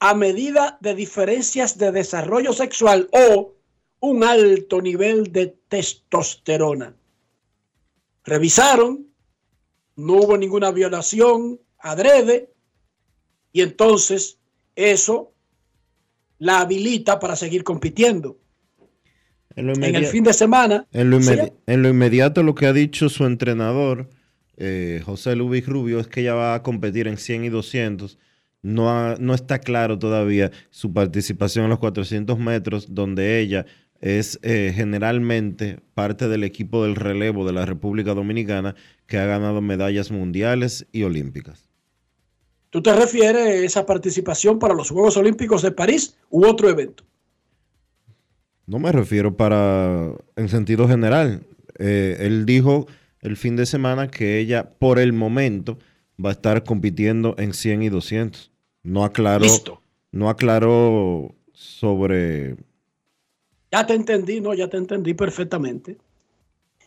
a medida de diferencias de desarrollo sexual o un alto nivel de testosterona. Revisaron, no hubo ninguna violación adrede y entonces eso la habilita para seguir compitiendo. En, el fin de semana. En lo, inmediato lo que ha dicho su entrenador, eh, José Luis Rubio, es que ella va a competir en 100 y 200. No, no está claro todavía su participación en los 400 metros, donde ella es eh, generalmente parte del equipo del relevo de la República Dominicana que ha ganado medallas mundiales y olímpicas. ¿Tú te refieres a esa participación para los Juegos Olímpicos de París u otro evento? No me refiero para en sentido general. Eh, él dijo el fin de semana que ella por el momento va a estar compitiendo en 100 y 200. No aclaró, no aclaró sobre... Ya te entendí, no, ya te entendí perfectamente.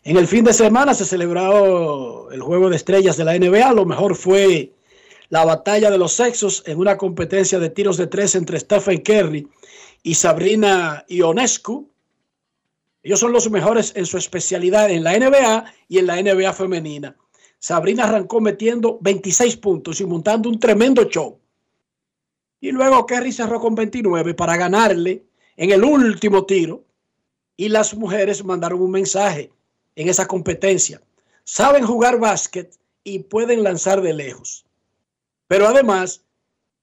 En el fin de semana se celebró el juego de estrellas de la NBA. Lo mejor fue la batalla de los sexos en una competencia de tiros de tres entre Stephen Curry y Sabrina Ionescu. Ellos son los mejores en su especialidad en la NBA y en la NBA femenina. Sabrina arrancó metiendo 26 puntos y montando un tremendo show. Y luego Kerry cerró con 29 para ganarle en el último tiro. Y las mujeres mandaron un mensaje en esa competencia. Saben jugar básquet y pueden lanzar de lejos. Pero además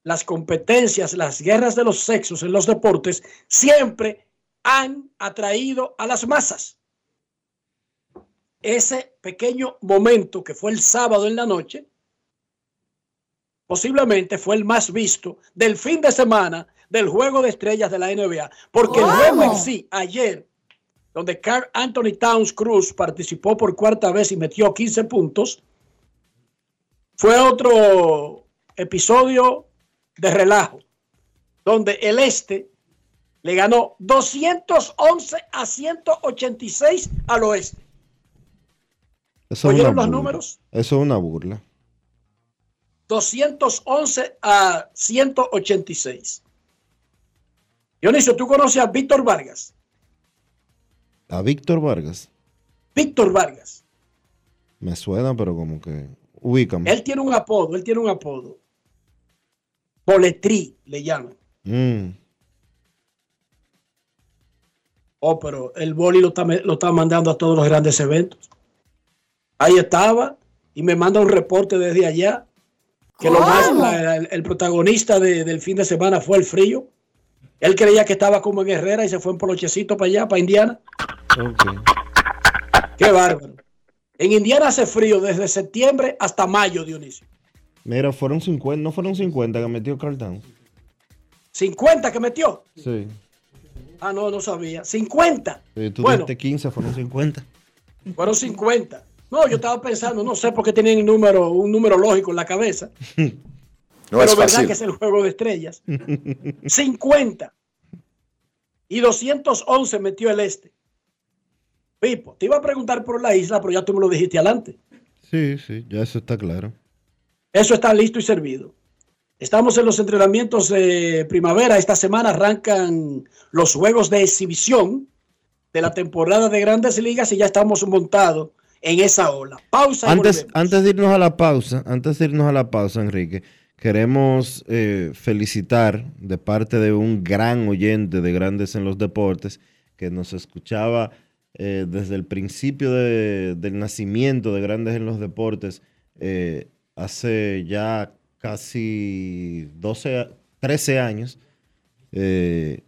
las competencias, las guerras de los sexos en los deportes siempre han atraído a las masas. Ese pequeño momento que fue el sábado en la noche, posiblemente fue el más visto del fin de semana del juego de estrellas de la NBA, porque el juego en sí, ayer, donde Carl Anthony Towns Cruz participó por cuarta vez y metió 15 puntos, fue otro episodio de relajo, donde el este le ganó 211 a 186 al oeste. ¿Oyeron los números? Eso es una burla. 211 a 186. Dionisio, ¿tú conoces a Víctor Vargas? ¿A Víctor Vargas? Víctor Vargas. Me suena, pero como que ubícame. Él tiene un apodo, él tiene un apodo. Poletrí le llaman. Mm. Oh, pero el boli lo está, lo está mandando a todos los grandes eventos. Ahí estaba y me manda un reporte desde allá que lo más, el, protagonista del fin de semana fue el frío. Él creía que estaba como en Herrera y se fue en polochecito para allá, para Indiana. Qué bárbaro. En Indiana hace frío desde septiembre hasta mayo, Dionisio. Mira, fueron 50, no fueron 50 que metió Carl Towns. ¿50 que metió? Sí. Ah, no, no sabía. 50. Sí, tú bueno, 15, fueron 50. Fueron 50. No, yo estaba pensando, no sé por qué tenían un número, un número lógico en la cabeza. <laughs> No Pero es verdad que es el juego de estrellas. 50. Y 211 metió el este. Pipo, te iba a preguntar por la isla, pero ya tú me lo dijiste adelante. Sí, sí, ya eso está claro. Eso está listo y servido. Estamos en los entrenamientos de primavera. Esta semana arrancan los juegos de exhibición de la temporada de grandes ligas y ya estamos montados en esa ola. Pausa. Antes, antes de irnos a la pausa, antes de irnos a la pausa, Enrique, queremos eh, felicitar de parte de un gran oyente de Grandes en los Deportes que nos escuchaba eh, desde el principio de- del nacimiento de Grandes en los Deportes, eh, hace ya casi 12, a- 13 años, eh,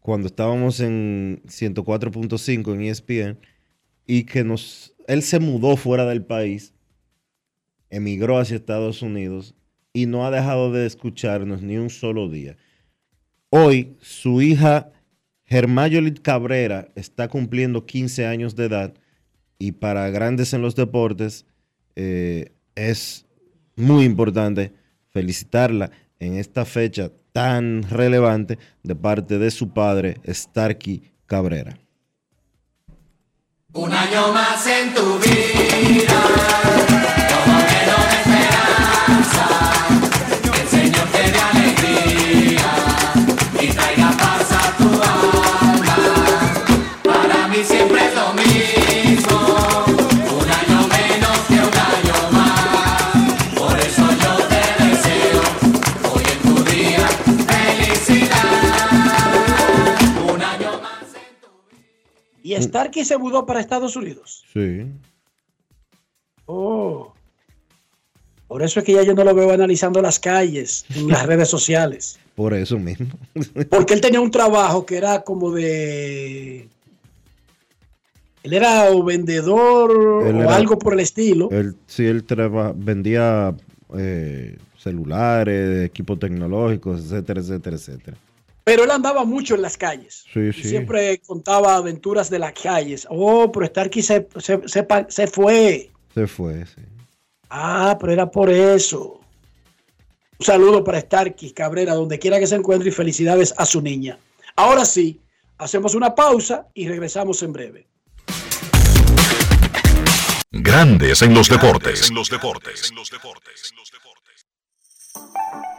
cuando estábamos en 104.5 en ESPN, y que nos, él se mudó fuera del país, emigró hacia Estados Unidos y no ha dejado de escucharnos ni un solo día. Hoy su hija Germayolit Cabrera está cumpliendo 15 años de edad y para grandes en los deportes eh, es muy importante felicitarla en esta fecha tan relevante de parte de su padre, Starkey Cabrera. Un año más en tu vida, Y Starkey se mudó para Estados Unidos. Sí. Oh. Por eso es que ya yo no lo veo analizando las calles en las <laughs> redes sociales. Por eso mismo. <laughs> Porque él tenía un trabajo que era como de. Él era o vendedor Él o era- algo por el estilo. Él, sí, él traba- vendía eh, celulares, equipos tecnológicos, etcétera, etcétera, etcétera. Pero él andaba mucho en las calles. Sí, sí. Siempre contaba aventuras de las calles. Oh, pero Starkey se, se, se pa- se fue. Se fue, sí. Ah, pero era por eso. Un saludo para Starkey Cabrera, donde quiera que se encuentre, y felicidades a su niña. Ahora sí, hacemos una pausa y regresamos en breve. Grandes en los deportes. En los deportes.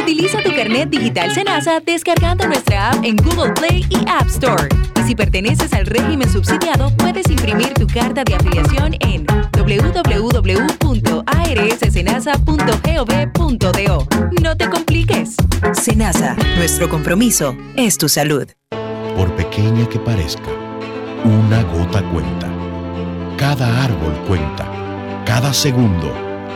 Utiliza tu carnet digital Senasa descargando nuestra app en Google Play y App Store. Y si perteneces al régimen subsidiado, puedes imprimir tu carta de afiliación en www.arssenasa.gov.do. No te compliques. Senasa, nuestro compromiso es tu salud. Por pequeña que parezca, una gota cuenta. Cada árbol cuenta. Cada segundo.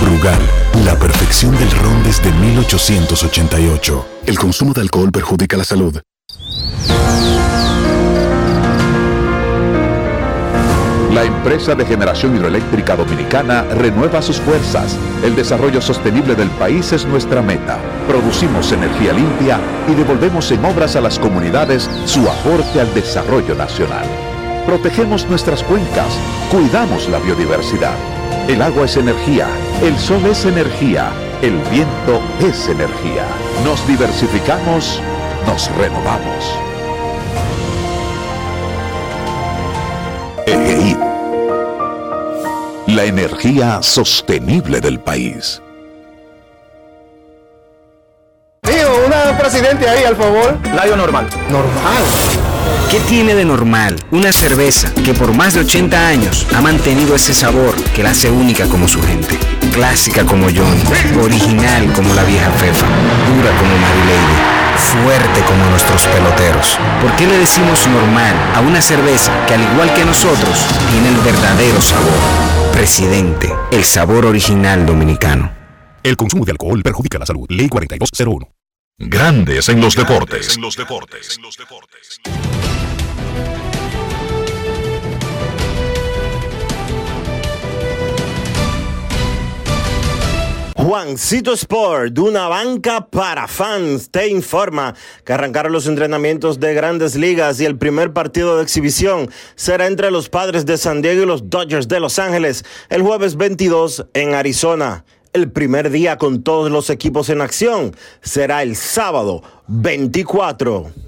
Brugal, la perfección del ron desde 1888. El consumo de alcohol perjudica la salud. La empresa de generación hidroeléctrica dominicana renueva sus fuerzas. El desarrollo sostenible del país es nuestra meta. Producimos energía limpia y devolvemos en obras a las comunidades su aporte al desarrollo nacional. Protegemos nuestras cuencas, cuidamos la biodiversidad. El agua es energía, el sol es energía, el viento es energía. Nos diversificamos, nos renovamos. EGI. La energía sostenible del país. Tío, una presidente ahí, al favor. Layo normal. Normal. ¿Qué tiene de normal una cerveza que por más de 80 años ha mantenido ese sabor que la hace única como su gente? Clásica como John, original como la vieja Fefa, dura como Lady, fuerte como nuestros peloteros. ¿Por qué le decimos normal a una cerveza que al igual que nosotros tiene el verdadero sabor? Presidente, el sabor original dominicano. El consumo de alcohol perjudica la salud. Ley 4201. Grandes en los deportes. En los deportes. Juancito Sport, de una banca para fans, te informa que arrancaron los entrenamientos de grandes ligas y el primer partido de exhibición será entre los padres de San Diego y los Dodgers de Los Ángeles el jueves 22 en Arizona. El primer día con todos los equipos en acción será el sábado 24.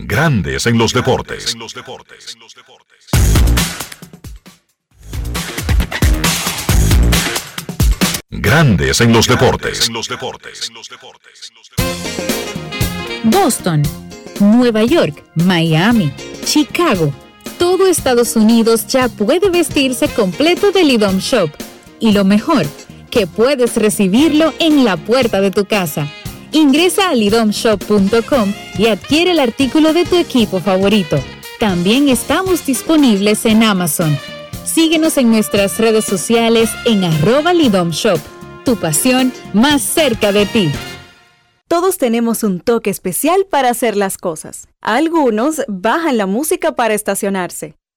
Grandes en los deportes. Grandes en los deportes. Boston, Nueva York, Miami, Chicago. Todo Estados Unidos ya puede vestirse completo del IDOM Shop. Y lo mejor, que puedes recibirlo en la puerta de tu casa. Ingresa a lidomshop.com y adquiere el artículo de tu equipo favorito. También estamos disponibles en Amazon. Síguenos en nuestras redes sociales en arroba lidomshop. Tu pasión más cerca de ti. Todos tenemos un toque especial para hacer las cosas. Algunos bajan la música para estacionarse.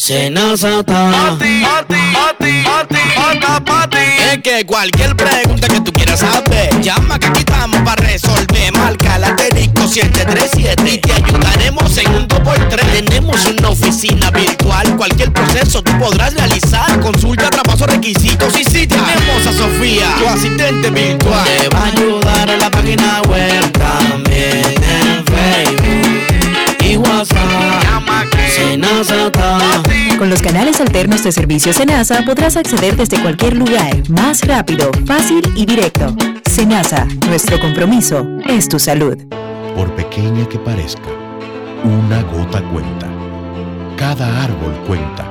Senazata. Es que cualquier pregunta que tú quieras saber, llama que aquí estamos para resolver. Marca la asterisco 737 y te ayudaremos en un 2x3. Tenemos una oficina virtual, cualquier proceso tú podrás realizar. Consulta, traspaso, requisitos y si tenemos a Sofía, tu asistente virtual. Te va a ayudar a la página web también Con los canales alternos de servicio Senasa podrás acceder desde cualquier lugar, más rápido, fácil y directo. Senasa, nuestro compromiso es tu salud. Por pequeña que parezca, una gota cuenta. Cada árbol cuenta.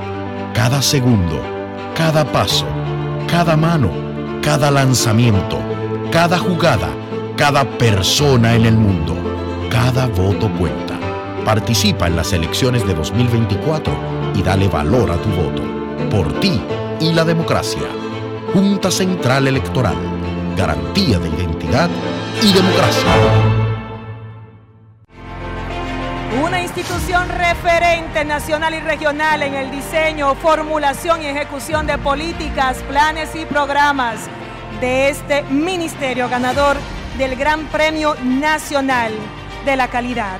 Cada segundo, cada paso, cada mano, cada lanzamiento, cada jugada, cada persona en el mundo. Cada voto cuenta. Participa en las elecciones de 2024 y dale valor a tu voto. Por ti y la democracia. Junta Central Electoral. Garantía de identidad y democracia. Una institución referente nacional y regional en el diseño, formulación y ejecución de políticas, planes y programas de este ministerio ganador del Gran Premio Nacional de la Calidad.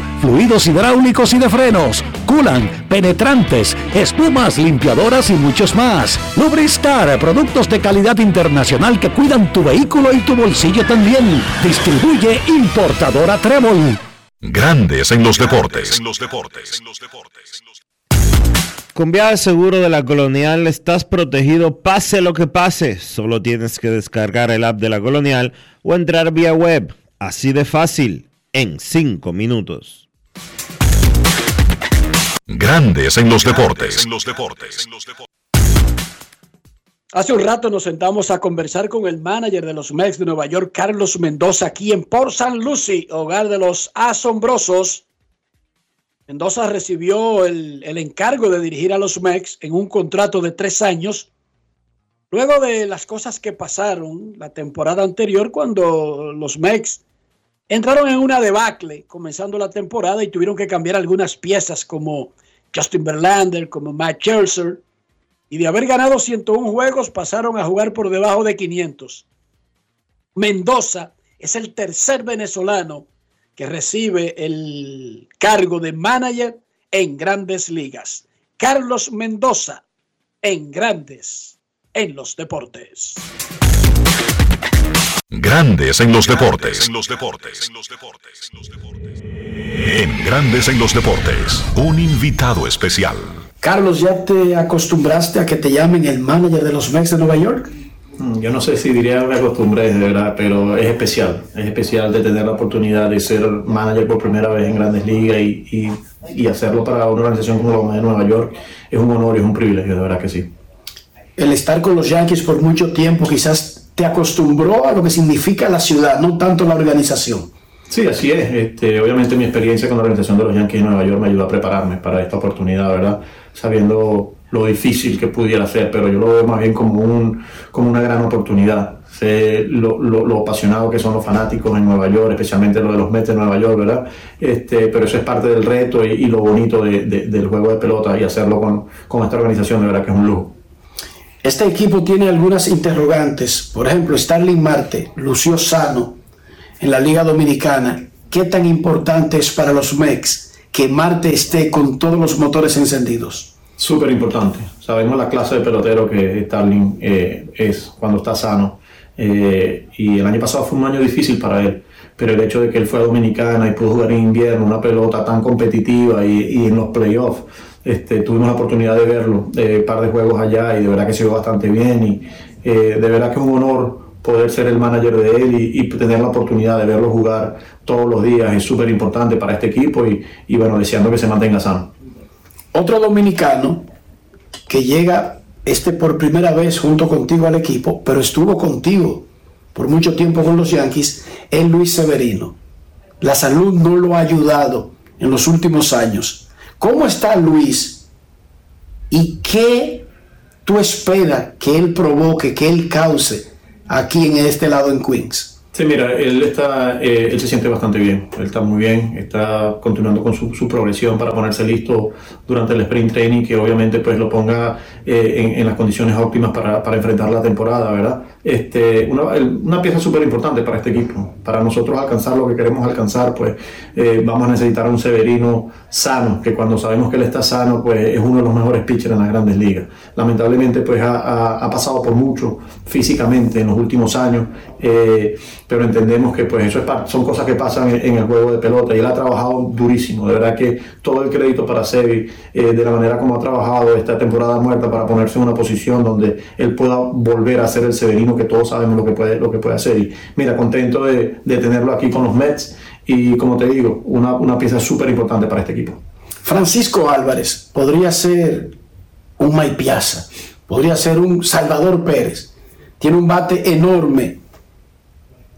fluidos hidráulicos y de frenos, culan, penetrantes, espumas, limpiadoras y muchos más. Lubristar, productos de calidad internacional que cuidan tu vehículo y tu bolsillo también. Distribuye importadora Trébol. Grandes en los deportes. Con Viaje Seguro de la Colonial estás protegido pase lo que pase. Solo tienes que descargar el app de la Colonial o entrar vía web. Así de fácil, en 5 minutos. Grandes en los deportes. Hace un rato nos sentamos a conversar con el manager de los Mets de Nueva York, Carlos Mendoza, aquí en Port St. Lucie, hogar de los asombrosos. Mendoza recibió el, el encargo de dirigir a los Mets en un contrato de tres años, luego de las cosas que pasaron la temporada anterior cuando los Mets entraron en una debacle comenzando la temporada y tuvieron que cambiar algunas piezas como Justin Verlander, como Matt Scherzer, y de haber ganado 101 juegos pasaron a jugar por debajo de 500. Mendoza es el tercer venezolano que recibe el cargo de manager en grandes ligas. Carlos Mendoza en grandes en los deportes. Grandes en los deportes. En Grandes en los deportes, un invitado especial. Carlos, ¿ya te acostumbraste a que te llamen el manager de los Mets de Nueva York? Mm, yo no sé si diría me acostumbré, de verdad, pero es especial. Es especial de tener la oportunidad de ser manager por primera vez en Grandes Ligas y, y, y hacerlo para una organización como la de Nueva York es un honor y es un privilegio, de verdad que sí. El estar con los Yankees por mucho tiempo quizás te acostumbró a lo que significa la ciudad, no tanto la organización. Sí, así es. Este, obviamente mi experiencia con la organización de los Yankees de Nueva York me ayudó a prepararme para esta oportunidad, ¿verdad? Sabiendo lo difícil que pudiera ser, pero yo lo veo más bien como, un, como una gran oportunidad. Sé lo, lo, lo que son los fanáticos en Nueva York, especialmente lo de los Mets de Nueva York, ¿verdad? Este, pero eso es parte del reto y, y lo bonito de, de, del juego de pelota y hacerlo con, con esta organización, de verdad que es un lujo. Este equipo tiene algunas interrogantes. Por ejemplo, Starling Marte lució sano en la Liga Dominicana. ¿Qué tan importante es para los Mex que Marte esté con todos los motores encendidos? Súper importante. Sabemos la clase de pelotero que Starling eh, es cuando está sano. Eh, y el año pasado fue un año difícil para él. Pero el hecho de que él fue Dominicana y pudo jugar en invierno una pelota tan competitiva y en los playoffs, este, tuvimos la oportunidad de verlo, eh, par de juegos allá y de verdad que se vio bastante bien. Y eh, de verdad que es un honor poder ser el manager de él y, y tener la oportunidad de verlo jugar todos los días es súper importante para este equipo y, y bueno, deseando que se mantenga sano. Otro dominicano que llega este por primera vez junto contigo al equipo, pero estuvo contigo por mucho tiempo con los Yankees, es Luis Severino. La salud no lo ha ayudado en los últimos años. ¿Cómo está Luis? ¿Y qué tú esperas que él provoque, que él cause aquí en este lado en Queens? Sí, mira, él está, eh, él se siente bastante bien, él está muy bien, está continuando con su, progresión para ponerse listo durante el sprint training, que obviamente pues lo ponga eh, en, en, las condiciones óptimas para, para, enfrentar la temporada, ¿verdad? Este, una, pieza súper importante para este equipo, para nosotros alcanzar lo que queremos alcanzar, pues eh, vamos a necesitar a un Severino sano, que cuando sabemos que él está sano, pues es uno de los mejores pitchers en las grandes ligas. Lamentablemente pues ha, pasado por mucho físicamente en los últimos años eh, pero entendemos que pues eso es, son cosas que pasan en, en, el juego de pelota y él ha trabajado durísimo, de verdad que todo el crédito para Sevi eh, de la manera como ha trabajado esta temporada muerta para ponerse en una posición donde él pueda volver a ser el Severino que todos sabemos lo que puede, lo que puede hacer y mira, contento de, de tenerlo aquí con los Mets y como te digo, una, una pieza súper importante para este equipo. Francisco Álvarez podría ser un Maipiazza, podría ser un Salvador Pérez, tiene un bate enorme,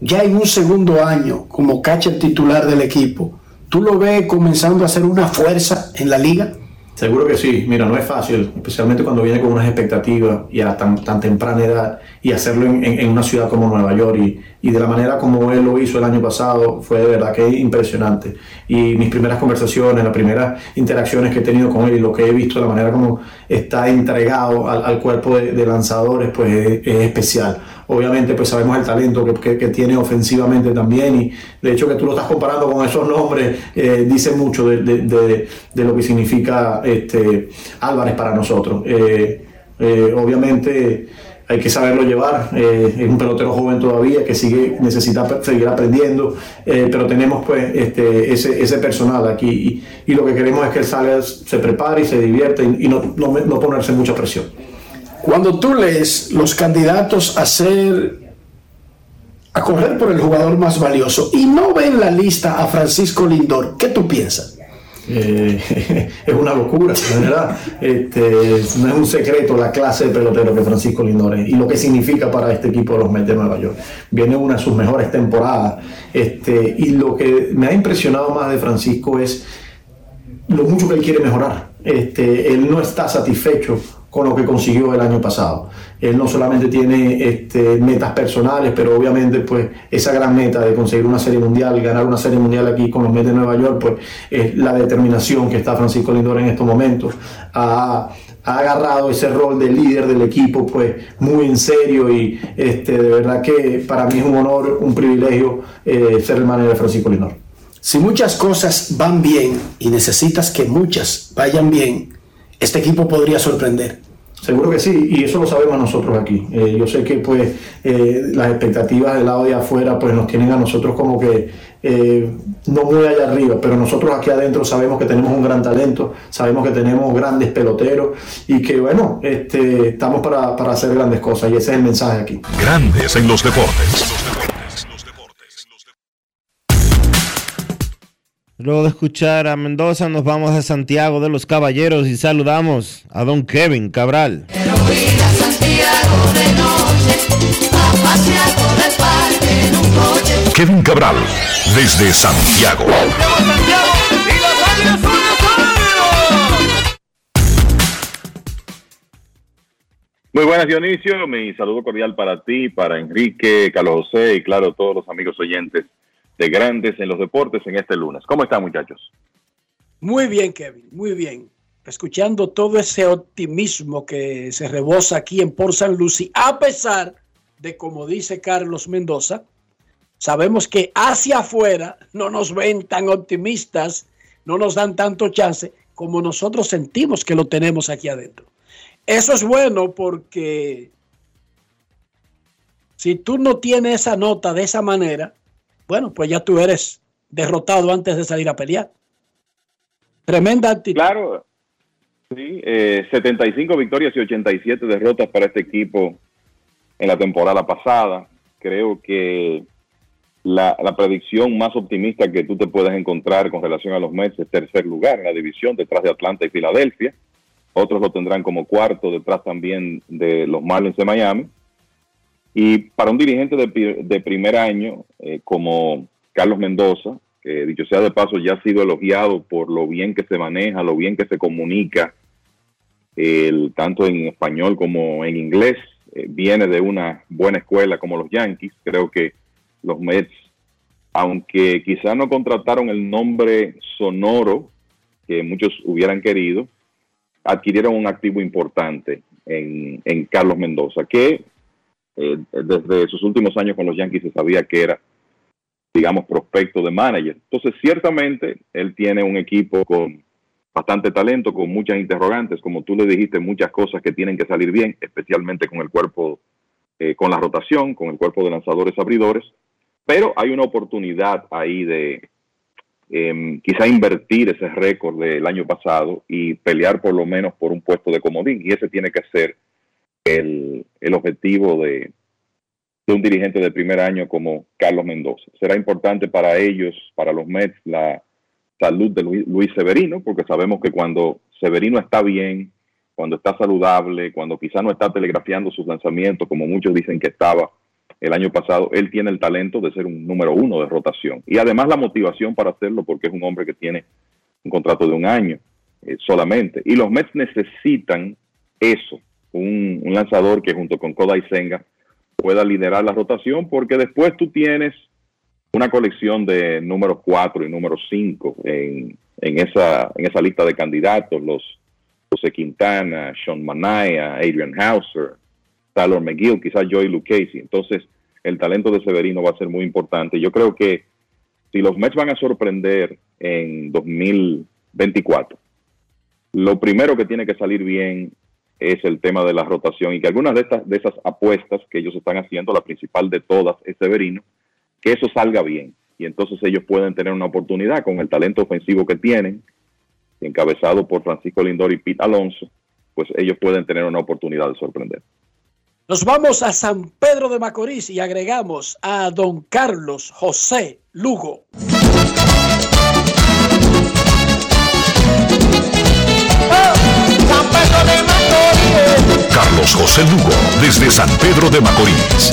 ya en un segundo año como catcher titular del equipo, ¿tú lo ves comenzando a hacer una fuerza en la liga? Seguro que sí, mira, no es fácil, especialmente cuando viene con unas expectativas y a tan, tan temprana edad y hacerlo en, en, una ciudad como Nueva York. Y, y, de la manera como él lo hizo el año pasado fue de verdad que impresionante. Y mis primeras conversaciones, las primeras interacciones que he tenido con él y lo que he visto, la manera como está entregado al, al cuerpo de, de, lanzadores, pues es, es especial obviamente pues sabemos el talento que, que, tiene ofensivamente también y de hecho que tú lo estás comparando con esos nombres eh, dice mucho de, de, lo que significa este Álvarez para nosotros. Eh, eh, obviamente hay que saberlo llevar, es un pelotero joven todavía que sigue necesita seguir aprendiendo, pero tenemos pues este, ese, ese personal aquí y, lo que queremos es que él salga, se prepare y se divierte y, y no, no, no ponerse mucha presión. Cuando tú lees los candidatos a ser a correr por el jugador más valioso y no ven la lista a Francisco Lindor, ¿qué tú piensas? Eh, <laughs> es una locura, ¿verdad? Este, no es un secreto la clase de pelotero que Francisco Lindor es y lo que significa para este equipo de los Mets de Nueva York. Viene una de sus mejores temporadas este, y lo que me ha impresionado más de Francisco es lo mucho que él quiere mejorar. Este, él no está satisfecho con lo que consiguió el año pasado. Él no solamente tiene este, metas personales, pero obviamente pues esa gran meta de conseguir una serie mundial, ganar una serie mundial aquí con los Mets de Nueva York, pues es la determinación que está Francisco Lindor en estos momentos. Ha, agarrado ese rol de líder del equipo pues muy en serio y este, de verdad que para mí es un honor, un privilegio eh, ser el manager de Francisco Lindor. Si muchas cosas van bien y necesitas que muchas vayan bien, este equipo podría sorprender. Seguro que sí, y eso lo sabemos nosotros aquí. Eh, yo sé que pues eh, las expectativas del lado de afuera pues nos tienen a nosotros como que eh, no muy allá arriba, pero nosotros aquí adentro sabemos que tenemos un gran talento, sabemos que tenemos grandes peloteros y que bueno, este, estamos para, para hacer grandes cosas y ese es el mensaje aquí. Grandes en los deportes. Luego de escuchar a Mendoza, nos vamos a Santiago de los Caballeros y saludamos a don Kevin Cabral. Kevin Cabral, desde Santiago. Muy buenas, Dionisio. Mi saludo cordial para ti, para Enrique, Carlos José y, claro, todos los amigos oyentes de Grandes en los Deportes en este lunes. ¿Cómo están, muchachos? Muy bien, Kevin, muy bien. Escuchando todo ese optimismo que se rebosa aquí en Port San Lucie, a pesar de, como dice Carlos Mendoza, sabemos que hacia afuera no nos ven tan optimistas, no nos dan tanto chance como nosotros sentimos que lo tenemos aquí adentro. Eso es bueno porque si tú no tienes esa nota de esa manera, bueno, pues ya tú eres derrotado antes de salir a pelear. Tremenda actitud. Claro, sí, 75 eh, victorias y 87 derrotas para este equipo en la temporada pasada. Creo que la, la, predicción más optimista que tú te puedes encontrar con relación a los Mets es tercer lugar en la división, detrás de Atlanta y Filadelfia. Otros lo tendrán como cuarto, detrás también de los Marlins de Miami. Y para un dirigente de, primer año eh, como Carlos Mendoza, que dicho sea de paso ya ha sido elogiado por lo bien que se maneja, lo bien que se comunica, el, tanto en español como en inglés, eh, viene de una buena escuela como los Yankees. Creo que los Mets, aunque quizá no contrataron el nombre sonoro que muchos hubieran querido, adquirieron un activo importante en, en Carlos Mendoza, que eh, desde sus últimos años con los Yankees se sabía que era, digamos, prospecto de manager. Entonces, ciertamente, él tiene un equipo con bastante talento, con muchas interrogantes, como tú le dijiste, muchas cosas que tienen que salir bien, especialmente con el cuerpo, eh, con la rotación, con el cuerpo de lanzadores abridores, pero hay una oportunidad ahí de em, quizá invertir ese récord del año pasado y pelear por lo menos por un puesto de comodín, y ese tiene que ser el, objetivo de, un dirigente de primer año como Carlos Mendoza. Será importante para ellos, para los Mets, la salud de Luis, Severino, porque sabemos que cuando Severino está bien, cuando está saludable, cuando quizá no está telegrafiando sus lanzamientos, como muchos dicen que estaba el año pasado, él tiene el talento de ser un número uno de rotación. Y además la motivación para hacerlo, porque es un hombre que tiene un contrato de un año eh, solamente. Y los Mets necesitan eso, un, lanzador que junto con Kodai Senga pueda liderar la rotación, porque después tú tienes una colección de números 4 y número 5 en, en, esa, en esa lista de candidatos, los José Quintana, Sean Manaya, Adrian Hauser, Tyler McGill, quizás Joey Lucchesi. Entonces, el talento de Severino va a ser muy importante. Yo creo que si los Mets van a sorprender en 2024, lo primero que tiene que salir bien es el tema de la rotación y que algunas de, estas, de esas apuestas que ellos están haciendo, la principal de todas es Severino, que eso salga bien y entonces ellos pueden tener una oportunidad con el talento ofensivo que tienen, encabezado por Francisco Lindor y Pete Alonso, pues ellos pueden tener una oportunidad de sorprender. Nos vamos a San Pedro de Macorís y agregamos a don Carlos José Lugo. Carlos José Lugo, desde San Pedro de Macorís.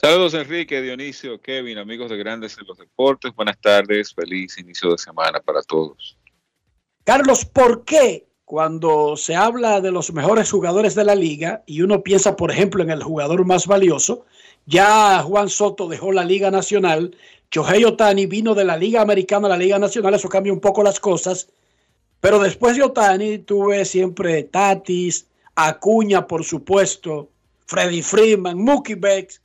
Saludos Enrique, Dionisio, Kevin, amigos de Grandes en los Deportes. Buenas tardes, feliz inicio de semana para todos. Carlos, ¿por qué cuando se habla de los mejores jugadores de la liga y uno piensa, por ejemplo, en el jugador más valioso, ya Juan Soto dejó la Liga Nacional, Shohei Otani vino de la Liga Americana a la Liga Nacional, eso cambia un poco las cosas. Pero después de Otani tuve siempre Tatis, Acuña, por supuesto, Freddy Freeman, Mookie Becks.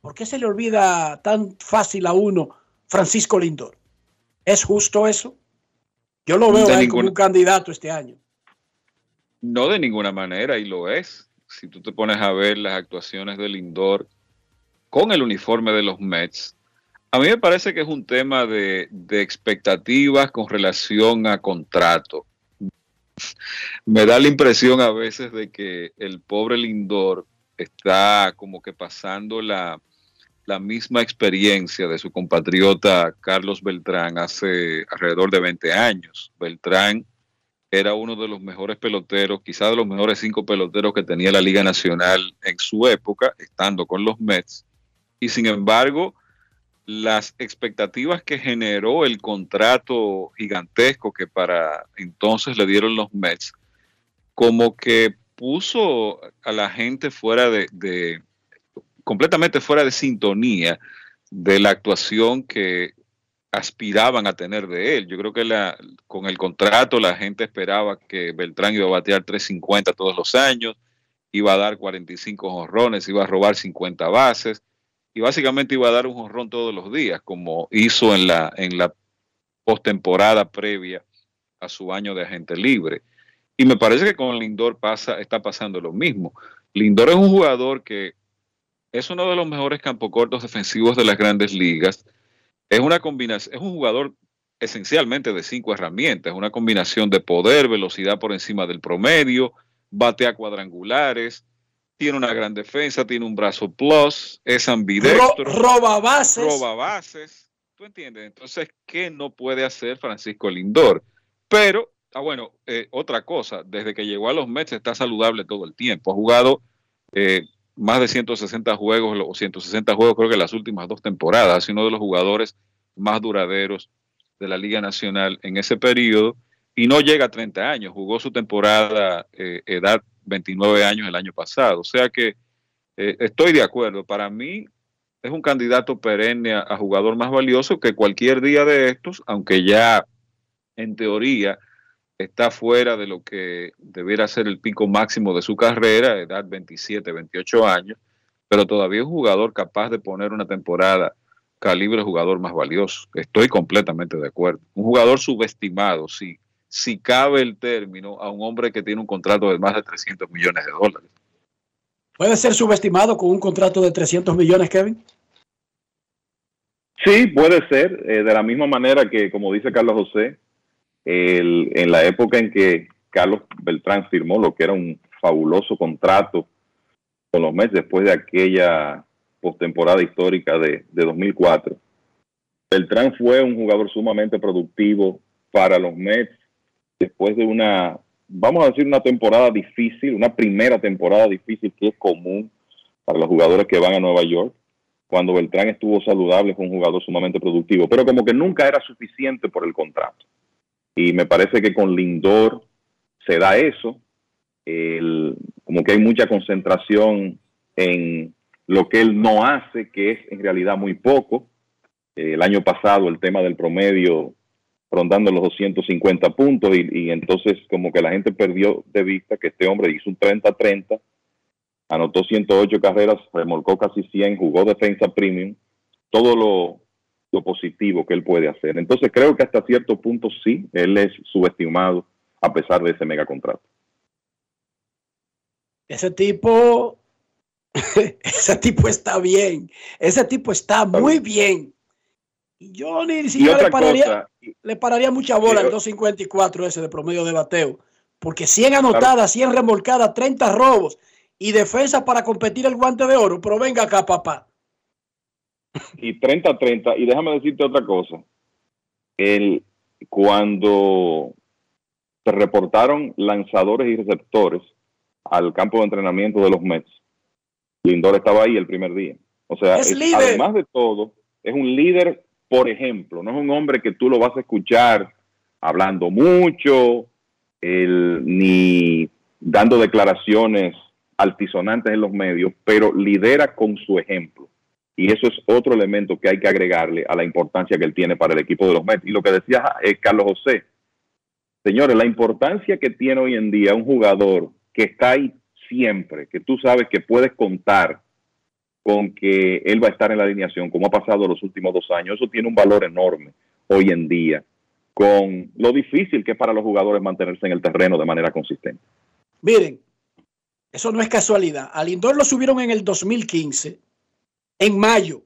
¿Por qué se le olvida tan fácil a uno Francisco Lindor? ¿Es justo eso? Yo lo veo como un candidato este año. No de ninguna manera, y lo es. si tú te pones a ver las actuaciones de Lindor con el uniforme de los Mets, a mí me parece que es un tema de, expectativas con relación a contrato. Me da la impresión a veces de que el pobre Lindor está como que pasando la, la misma experiencia de su compatriota Carlos Beltrán hace alrededor de 20 años. Beltrán era uno de los mejores peloteros, quizás de los mejores cinco peloteros que tenía la Liga Nacional en su época, estando con los Mets. Y sin embargo, las expectativas que generó el contrato gigantesco que para entonces le dieron los Mets, como que puso a la gente fuera de, completamente fuera de sintonía de la actuación que aspiraban a tener de él. Yo creo que la, con el contrato la gente esperaba que Beltrán iba a batear 350 todos los años, iba a dar 45 jonrones, iba a robar 50 bases y básicamente iba a dar un jonrón todos los días, como hizo en la, en la postemporada previa a su año de agente libre. Y me parece que con Lindor pasa, está pasando lo mismo. Lindor es un jugador que es uno de los mejores campocortos defensivos de las grandes ligas. Es una combinación, es un jugador esencialmente de cinco herramientas, una combinación de poder, velocidad por encima del promedio, batea cuadrangulares, tiene una gran defensa, tiene un brazo plus, es ambidextro. roba bases. Roba bases. ¿Tú entiendes? Entonces, ¿qué no puede hacer Francisco Lindor? Pero, ah, bueno, eh, otra cosa, desde que llegó a los Mets está saludable todo el tiempo. Ha jugado eh, más de 160 juegos o 160 juegos, creo que las últimas dos temporadas. Sido uno de los jugadores más duraderos de la Liga Nacional en ese periodo y no llega a 30 años. Jugó su temporada eh, edad 29 años el año pasado. O sea que eh, estoy de acuerdo. Para mí es un candidato perenne a, jugador más valioso que cualquier día de estos, aunque ya en teoría está fuera de lo que debiera ser el pico máximo de su carrera, edad 27, 28 años, pero todavía es un jugador capaz de poner una temporada calibre jugador más valioso. Estoy completamente de acuerdo. Un jugador subestimado, sí, si cabe el término, a un hombre que tiene un contrato de más de 300 millones de dólares. ¿Puede ser subestimado con un contrato de 300 millones, Kevin? Sí, puede ser. Eh, de la misma manera que, como dice Carlos José, en la época en que Carlos Beltrán firmó lo que era un fabuloso contrato con los Mets después de aquella postemporada histórica de, de 2004. Beltrán fue un jugador sumamente productivo para los Mets después de una, vamos a decir, una temporada difícil, una primera temporada difícil que es común para los jugadores que van a Nueva York. Cuando Beltrán estuvo saludable fue un jugador sumamente productivo, pero como que nunca era suficiente por el contrato. Y me parece que con Lindor se da eso, como que hay mucha concentración en lo que él no hace, que es en realidad muy poco. El año pasado el tema del promedio rondando los 250 puntos y, entonces como que la gente perdió de vista que este hombre hizo un 30-30, anotó 108 carreras, remolcó casi 100, jugó defensa premium, todo lo, lo positivo que él puede hacer. Entonces creo que hasta cierto punto sí, él es subestimado a pesar de ese mega contrato. Ese tipo, <laughs> ese tipo está bien, ese tipo está muy bien. Yo ni siquiera le pararía, le pararía mucha bola al 254 ese de promedio de bateo. Porque 100 anotadas, 100 remolcadas, 30 robos y defensa para competir el guante de oro. Pero venga acá, papá. Y 30-30. Y déjame decirte otra cosa. El, cuando se reportaron lanzadores y receptores al campo de entrenamiento de los Mets, Lindor estaba ahí el primer día. O sea, además de todo, es un líder por ejemplo, no es un hombre que tú lo vas a escuchar hablando mucho, ni dando declaraciones altisonantes en los medios, pero lidera con su ejemplo. Y eso es otro elemento que hay que agregarle a la importancia que él tiene para el equipo de los Mets. Y lo que decía eh, Carlos José, señores, la importancia que tiene hoy en día un jugador que está ahí siempre, que tú sabes que puedes contar con que él va a estar en la alineación, como ha pasado los últimos dos años. Eso tiene un valor enorme hoy en día, con lo difícil que es para los jugadores mantenerse en el terreno de manera consistente. Miren, Eso no es casualidad. A Lindor lo subieron en el 2015, en mayo,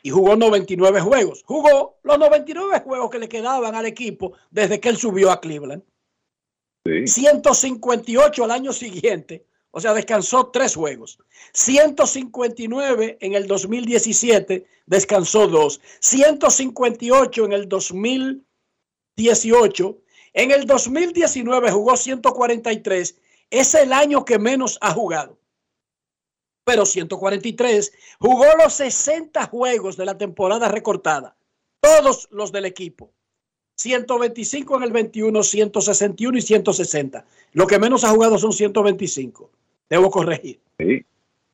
y jugó 99 juegos. Jugó los 99 juegos que le quedaban al equipo desde que él subió a Cleveland. 158 al año siguiente, o sea, descansó tres juegos. 159 en el 2017, descansó dos. 158 en el 2018. En el 2019 jugó 143. Es el año que menos ha jugado. Pero 143 jugó los 60 juegos de la temporada recortada. Todos los del equipo. 125 en el 21, 161 y 160. Lo que menos ha jugado son 125. Debo corregir.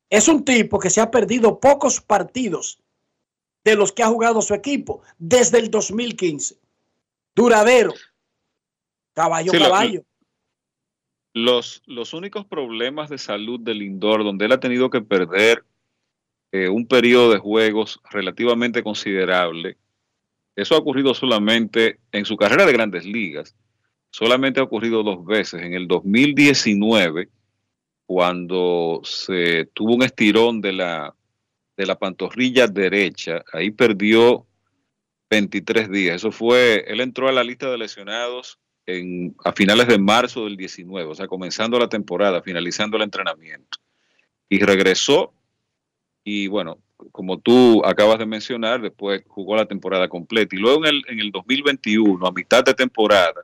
Es un tipo que se ha perdido pocos partidos de los que ha jugado su equipo desde el 2015. Duradero. Caballo, caballo. Los, los únicos problemas de salud del Lindor, donde él ha tenido que perder eh, un periodo de juegos relativamente considerable, eso ha ocurrido solamente en su carrera de grandes ligas. Solamente ha ocurrido dos veces. En el 2019, cuando se tuvo un estirón de la, de la pantorrilla derecha, ahí perdió 23 días. Eso fue, él entró a la lista de lesionados en, a finales de marzo del 19, o sea, comenzando la temporada, finalizando el entrenamiento. Y regresó y bueno, como tú acabas de mencionar, después jugó la temporada completa. Y luego en el, en el 2021, a mitad de temporada,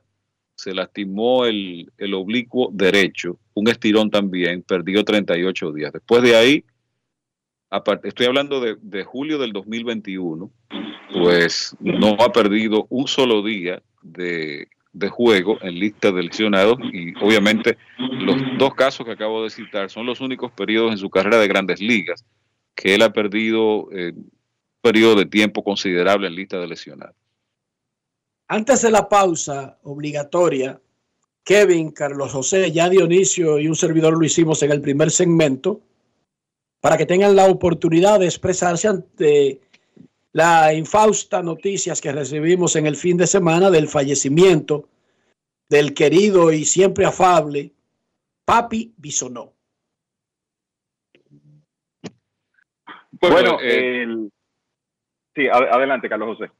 se lastimó el, oblicuo derecho, un estirón también, perdió 38 días. Después de ahí, aparte, estoy hablando de, julio del 2021, pues no ha perdido un solo día de, de juego en lista de lesionados y obviamente los dos casos que acabo de citar son los únicos periodos en su carrera de grandes ligas que él ha perdido eh, un periodo de tiempo considerable en lista de lesionados. Antes de la pausa obligatoria, Kevin, Carlos José, ya Dionisio y un servidor lo hicimos en el primer segmento para que tengan la oportunidad de expresarse ante la infausta noticias que recibimos en el fin de semana del fallecimiento del querido y siempre afable Papi Bisonó. Bueno, el... sí, adelante, Carlos José.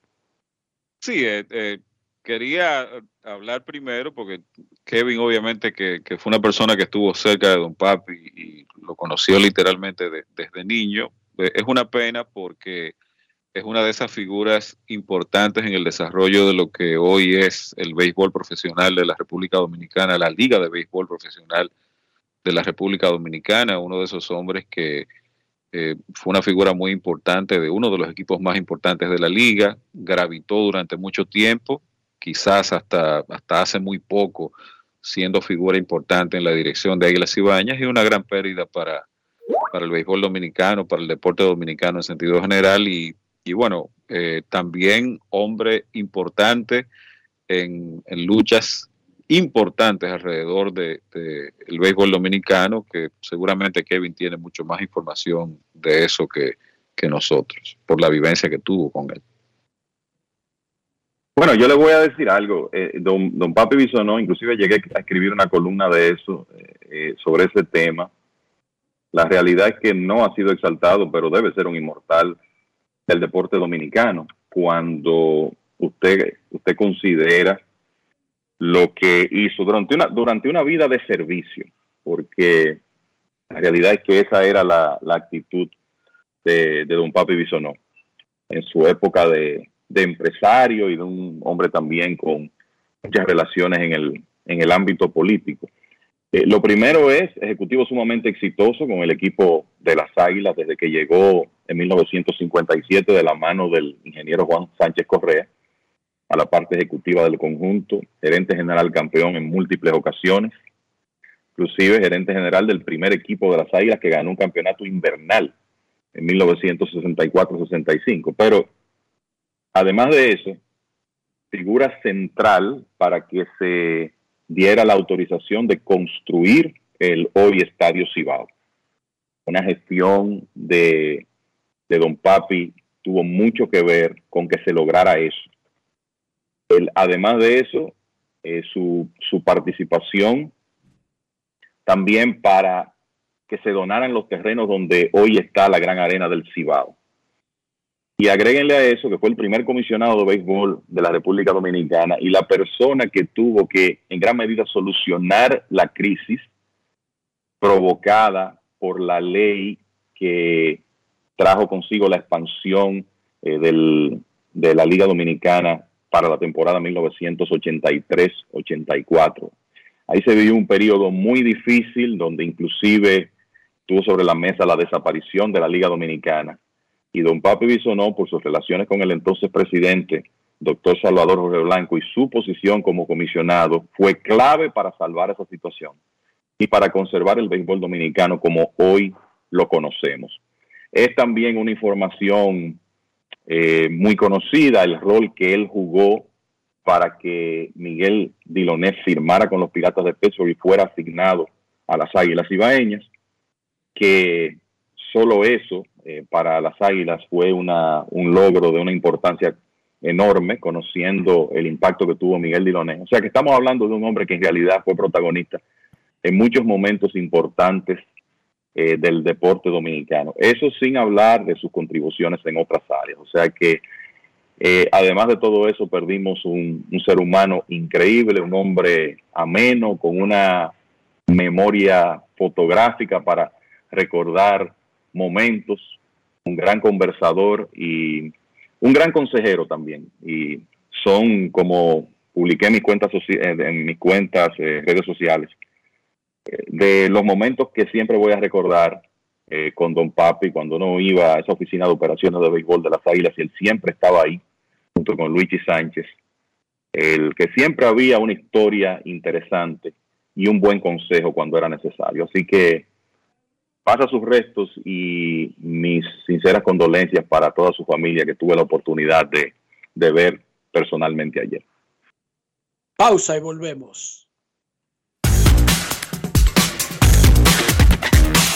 Sí, eh, eh, quería hablar primero porque Kevin obviamente que, fue una persona que estuvo cerca de Don Papi y lo conoció literalmente de, desde niño. Eh, es una pena porque es una de esas figuras importantes en el desarrollo de lo que hoy es el béisbol profesional de la República Dominicana, la Liga de Béisbol Profesional de la República Dominicana, uno de esos hombres que eh, fue una figura muy importante de uno de los equipos más importantes de la liga, gravitó durante mucho tiempo, quizás hasta, hasta hace muy poco, siendo figura importante en la dirección de Águilas Ibañas y una gran pérdida para, para el béisbol dominicano, para el deporte dominicano en sentido general y y bueno, eh, también hombre importante en, en, luchas importantes alrededor del de, el béisbol dominicano, que seguramente Kevin tiene mucho más información de eso que, que nosotros, por la vivencia que tuvo con él. Bueno, yo le voy a decir algo. Eh, don, don Papi Bisonó, inclusive llegué a escribir una columna de eso, eh, sobre ese tema. La realidad es que no ha sido exaltado, pero debe ser un inmortal del deporte dominicano. Cuando usted, usted considera lo que hizo durante una, durante una vida de servicio, porque la realidad es que esa era la, la actitud de, de, don Papi Bisonó en su época de, de, empresario y de un hombre también con muchas relaciones en el, en el ámbito político. Eh, lo primero es ejecutivo sumamente exitoso con el equipo de las Águilas desde que llegó en 1957 de la mano del ingeniero Juan Sánchez Correa a la parte ejecutiva del conjunto, gerente general campeón en múltiples ocasiones, inclusive gerente general del primer equipo de las Águilas que ganó un campeonato invernal en 1964-65. Pero además de eso, figura central para que se diera la autorización de construir el hoy Estadio Cibao. Una gestión de, de Don Papi tuvo mucho que ver con que se lograra eso. Además de eso, eh, su, participación también para que se donaran los terrenos donde hoy está la gran arena del Cibao. Y agréguenle a eso que fue el primer comisionado de béisbol de la República Dominicana y la persona que tuvo que en gran medida solucionar la crisis provocada por la ley que trajo consigo la expansión eh, de la Liga Dominicana para la temporada 1983-84. Ahí se vivió un periodo muy difícil donde inclusive tuvo sobre la mesa la desaparición de la Liga Dominicana. Y don Papi Bisonó, por sus relaciones con el entonces presidente, doctor Salvador Jorge Blanco, y su posición como comisionado, fue clave para salvar esa situación y para conservar el béisbol dominicano como hoy lo conocemos. Es también una información eh, muy conocida el rol que él jugó para que Miguel Dilonet firmara con los Piratas de Pittsburgh y fuera asignado a las Águilas Ibaeñas, que solo eso eh, para las Águilas fue una, un logro de una importancia enorme, conociendo el impacto que tuvo Miguel Dilonet. O sea que estamos hablando de un hombre que en realidad fue protagonista en muchos momentos importantes eh, del deporte dominicano. Eso sin hablar de sus contribuciones en otras áreas. O sea que eh, además de todo eso perdimos un, ser humano increíble, un hombre ameno, con una memoria fotográfica para recordar momentos, un gran conversador y un gran consejero también. Y son como publiqué en mis cuentas, en mis cuentas eh, redes sociales, de los momentos que siempre voy a recordar eh, con Don Papi cuando uno iba a esa oficina de operaciones de béisbol de las Águilas y él siempre estaba ahí junto con Luigi Sánchez, el que siempre había una historia interesante y un buen consejo cuando era necesario. Así que pasa sus restos y mis sinceras condolencias para toda su familia que tuve la oportunidad de, de ver personalmente ayer. Pausa y volvemos.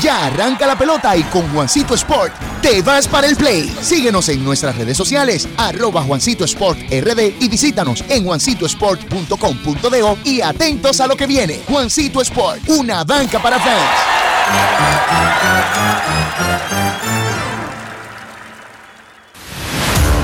Ya arranca la pelota y con Juancito Sport te vas para el play. Síguenos en nuestras redes sociales, arroba Juancito Sport RD y visítanos en juancitosport.com.de y atentos a lo que viene. Juancito Sport, una banca para fans.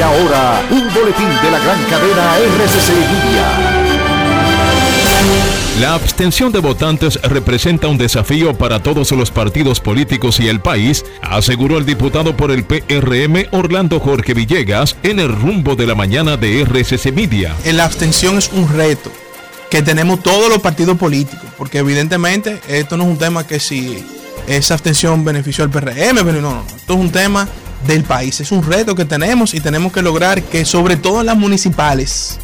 Y ahora, un boletín de la gran cadena RCC Media. La abstención de votantes representa un desafío para todos los partidos políticos y el país, aseguró el diputado por el PRM Orlando Jorge Villegas en el rumbo de la mañana de RCC Media. La abstención es un reto que tenemos todos los partidos políticos, porque evidentemente esto no es un tema que si esa abstención benefició al PRM, pero no, no, esto es un tema del país, es un reto que tenemos y tenemos que lograr que sobre todo en las municipales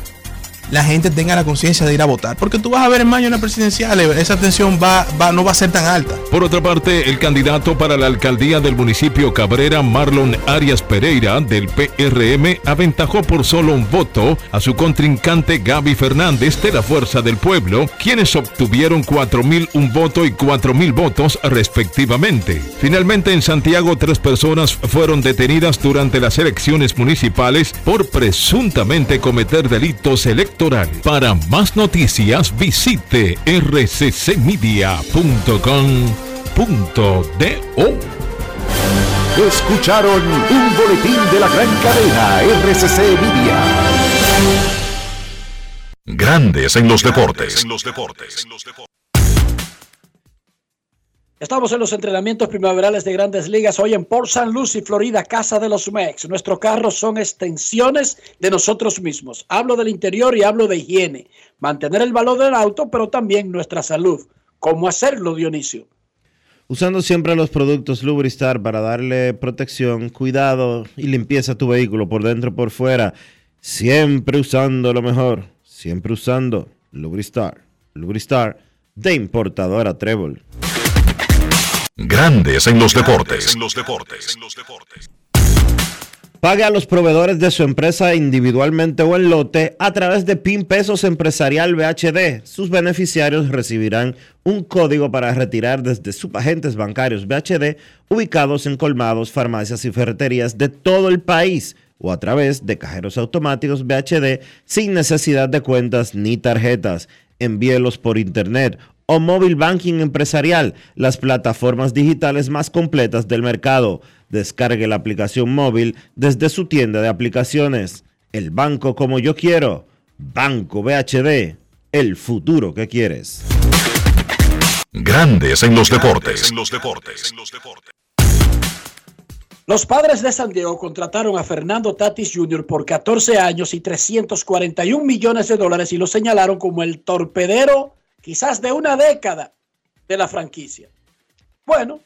la gente tenga la conciencia de ir a votar. Porque tú vas a ver en mayo en la presidencial, esa atención va, va, no va a ser tan alta. Por otra parte, el candidato para la alcaldía del municipio Cabrera, Marlon Arias Pereira, del PRM, aventajó por solo un voto a su contrincante Gaby Fernández de la Fuerza del Pueblo, quienes obtuvieron 4.000 un voto y 4.000 votos respectivamente. Finalmente, en Santiago, tres personas fueron detenidas durante las elecciones municipales por presuntamente cometer delitos electorales para más noticias visite rccmedia.com.do. Escucharon un boletín de la gran cadena RCC Media. Grandes en los deportes. Estamos en los entrenamientos primaverales de grandes ligas hoy en Port St. Lucie, Florida, casa de los Mex. Nuestros carros son extensiones de nosotros mismos. Hablo del interior y hablo de higiene. Mantener el valor del auto, pero también nuestra salud. ¿Cómo hacerlo, Dionisio? Usando siempre los productos Lubristar para darle protección, cuidado y limpieza a tu vehículo por dentro y por fuera. Siempre usando lo mejor. Siempre usando Lubristar. Lubristar de importadora Trébol. Grandes en los deportes. Pague a los proveedores de su empresa individualmente o en lote a través de PIN Pesos Empresarial BHD. Sus beneficiarios recibirán un código para retirar desde sus agentes bancarios BHD ubicados en colmados, farmacias y ferreterías de todo el país o a través de cajeros automáticos BHD sin necesidad de cuentas ni tarjetas. Envíelos por internet o móvil banking empresarial, las plataformas digitales más completas del mercado. Descargue la aplicación móvil desde su tienda de aplicaciones. El banco como yo quiero. Banco BHD. El futuro que quieres. Grandes en los deportes. Los padres de San Diego contrataron a Fernando Tatis Jr. por 14 años y 341 millones de dólares y lo señalaron como el torpedero quizás de una década de la franquicia. Bueno,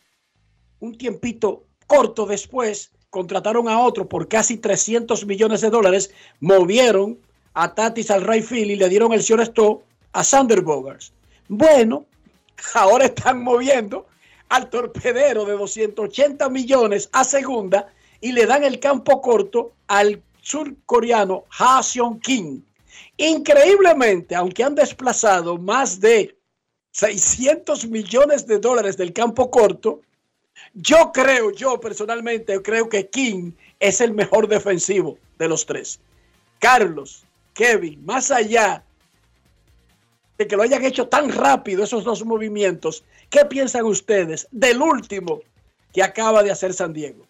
un tiempito corto después contrataron a otro por casi 300 millones de dólares, movieron a Tatis al right field y le dieron el shortstop a Sander Bogars. Bueno, <laughs> ahora están moviendo al torpedero de 280 millones a segunda y le dan el campo corto al surcoreano Ha Seong. Increíblemente, aunque han desplazado más de 600 millones de dólares del campo corto, yo creo, yo personalmente creo que King es el mejor defensivo de los tres. Carlos, Kevin, más allá de que lo hayan hecho tan rápido esos dos movimientos, ¿qué piensan ustedes del último que acaba de hacer San Diego?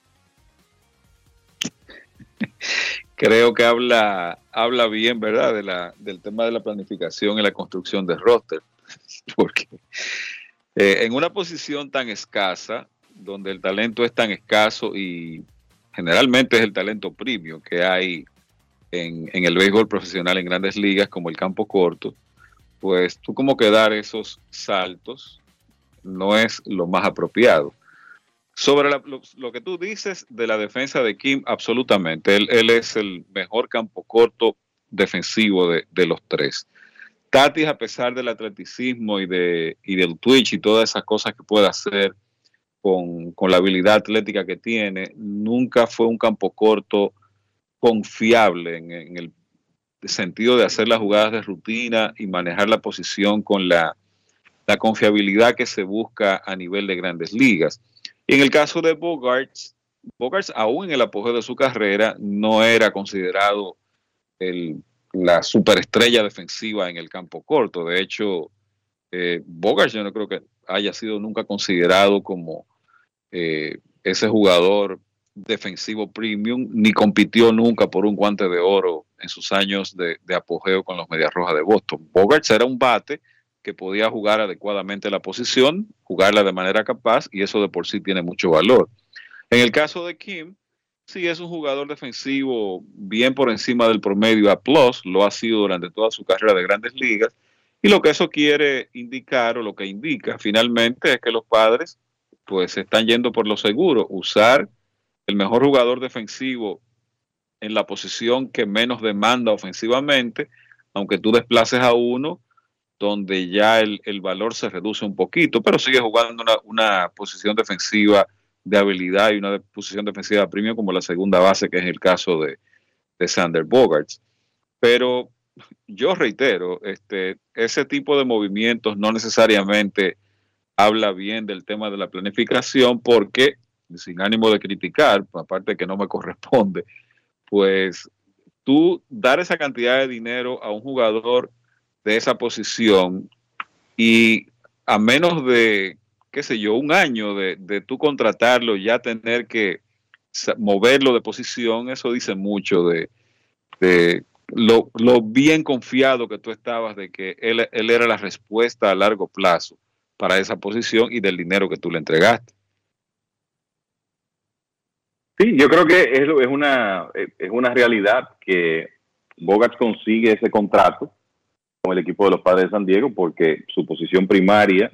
<laughs> Creo que habla, habla bien, ¿verdad?, de la, del tema de la planificación y la construcción de roster. <laughs> Porque eh, en una posición tan escasa, donde el talento es tan escaso y generalmente es el talento premium que hay en, en el béisbol profesional en grandes ligas como el campo corto, pues tú como que dar esos saltos no es lo más apropiado. Sobre la- lo, que tú dices de la defensa de Kim, absolutamente. Él, es el mejor campo corto defensivo de, los tres. Tatis, a pesar del atleticismo y, de, y del twitch y todas esas cosas que puede hacer con, la habilidad atlética que tiene, nunca fue un campo corto confiable en, el sentido de hacer las jugadas de rutina y manejar la posición con la confiabilidad que se busca a nivel de grandes ligas. En el caso de Bogarts, Bogarts aún en el apogeo de su carrera no era considerado el- la superestrella defensiva en el campo corto. De hecho, eh, Bogarts yo no creo que haya sido nunca considerado como eh, ese jugador defensivo premium, ni compitió nunca por un guante de oro en sus años de, de apogeo con los Medias Rojas de Boston. Bogarts era un bate que podía jugar adecuadamente la posición, jugarla de manera capaz, y eso de por sí tiene mucho valor. En el caso de Kim, sí es un jugador defensivo bien por encima del promedio A+, lo ha sido durante toda su carrera de grandes ligas, y lo que eso quiere indicar, o lo que indica finalmente, es que los padres pues están yendo por lo seguro, usar el mejor jugador defensivo en la posición que menos demanda ofensivamente, aunque tú desplaces a uno donde ya el, el valor se reduce un poquito, pero sigue jugando una, una posición defensiva de habilidad y una de- posición defensiva premium como la segunda base, que es el caso de, de Sander Bogarts. Pero yo reitero, este, ese tipo de movimientos no necesariamente habla bien del tema de la planificación porque, sin ánimo de criticar, aparte que no me corresponde, pues tú dar esa cantidad de dinero a un jugador de esa posición y a menos de, qué sé yo, un año de, de tú contratarlo, ya tener que moverlo de posición, eso dice mucho de, de lo, lo bien confiado que tú estabas de que él, él era la respuesta a largo plazo para esa posición y del dinero que tú le entregaste. Sí, yo creo que es, es, una, es una realidad que Bogart consigue ese contrato con el equipo de los Padres de San Diego porque su posición primaria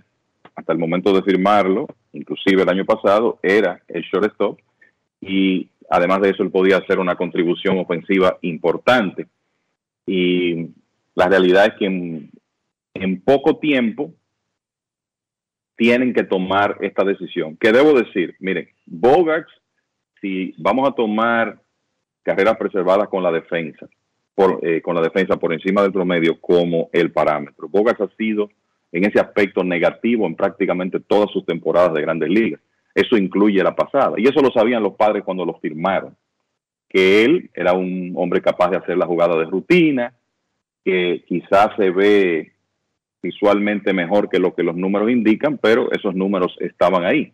hasta el momento de firmarlo, inclusive el año pasado, era el shortstop y además de eso él podía hacer una contribución ofensiva importante. Y la realidad es que en, poco tiempo tienen que tomar esta decisión. ¿Qué debo decir? Miren, Bogart, si vamos a tomar carreras preservadas con la defensa, eh, con la defensa por encima del promedio como el parámetro. Bogart ha sido en ese aspecto negativo en prácticamente todas sus temporadas de grandes ligas. Eso incluye la pasada. Y eso lo sabían los padres cuando lo firmaron. Que él era un hombre capaz de hacer la jugada de rutina, que quizás se ve visualmente mejor que lo que los números indican, pero esos números estaban ahí.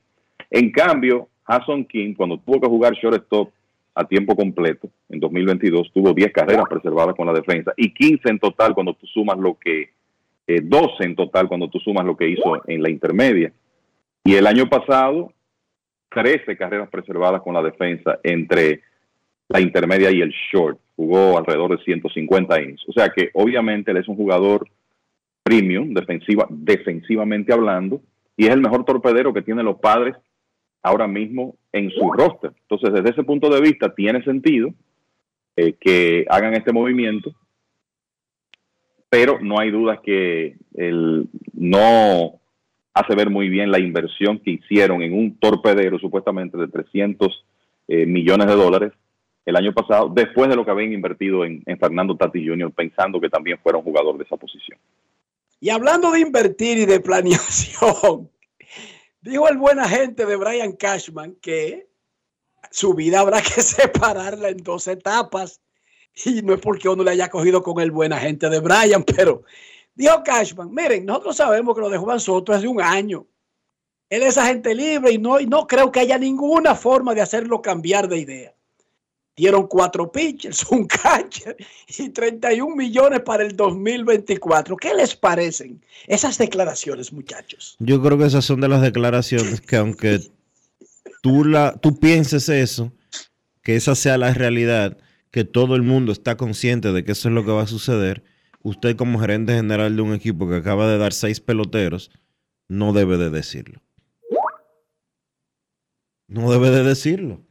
En cambio, Hasson King, cuando tuvo que jugar shortstop a tiempo completo en 2022, tuvo 10 carreras preservadas con la defensa y 15 en total cuando tú sumas lo que, eh, 12 en total cuando tú sumas lo que hizo en la intermedia. Y el año pasado, 13 carreras preservadas con la defensa entre la intermedia y el short. Jugó alrededor de 150 innings. O sea que obviamente él es un jugador premium, defensiva, defensivamente hablando, y es el mejor torpedero que tienen los padres ahora mismo en su roster. Entonces, desde ese punto de vista, tiene sentido eh, que hagan este movimiento, pero no hay duda que no hace ver muy bien la inversión que hicieron en un torpedero supuestamente de 300 eh, millones de dólares el año pasado, después de lo que habían invertido en, en Fernando Tati Jr., pensando que también fuera un jugador de esa posición. Y hablando de invertir y de planeación, dijo el buen agente de Brian Cashman que su vida habrá que <laughs> separarla en dos etapas. Y no es porque uno le haya cogido con el buen agente de Brian, pero dijo Cashman, miren, nosotros sabemos que lo de Juan Soto es de un año. Él es agente libre y no, y no creo que haya ninguna forma de hacerlo cambiar de idea. Dieron cuatro pitchers, <laughs> un catcher y 31 millones para el 2024. ¿Qué les parecen esas declaraciones, muchachos? Yo creo que esas son de las declaraciones que aunque tú, la, tú pienses eso, que esa sea la realidad, que todo el mundo está consciente de que eso es lo que va a suceder, usted como gerente general de un equipo que acaba de dar seis peloteros, no debe de decirlo. No debe de decirlo.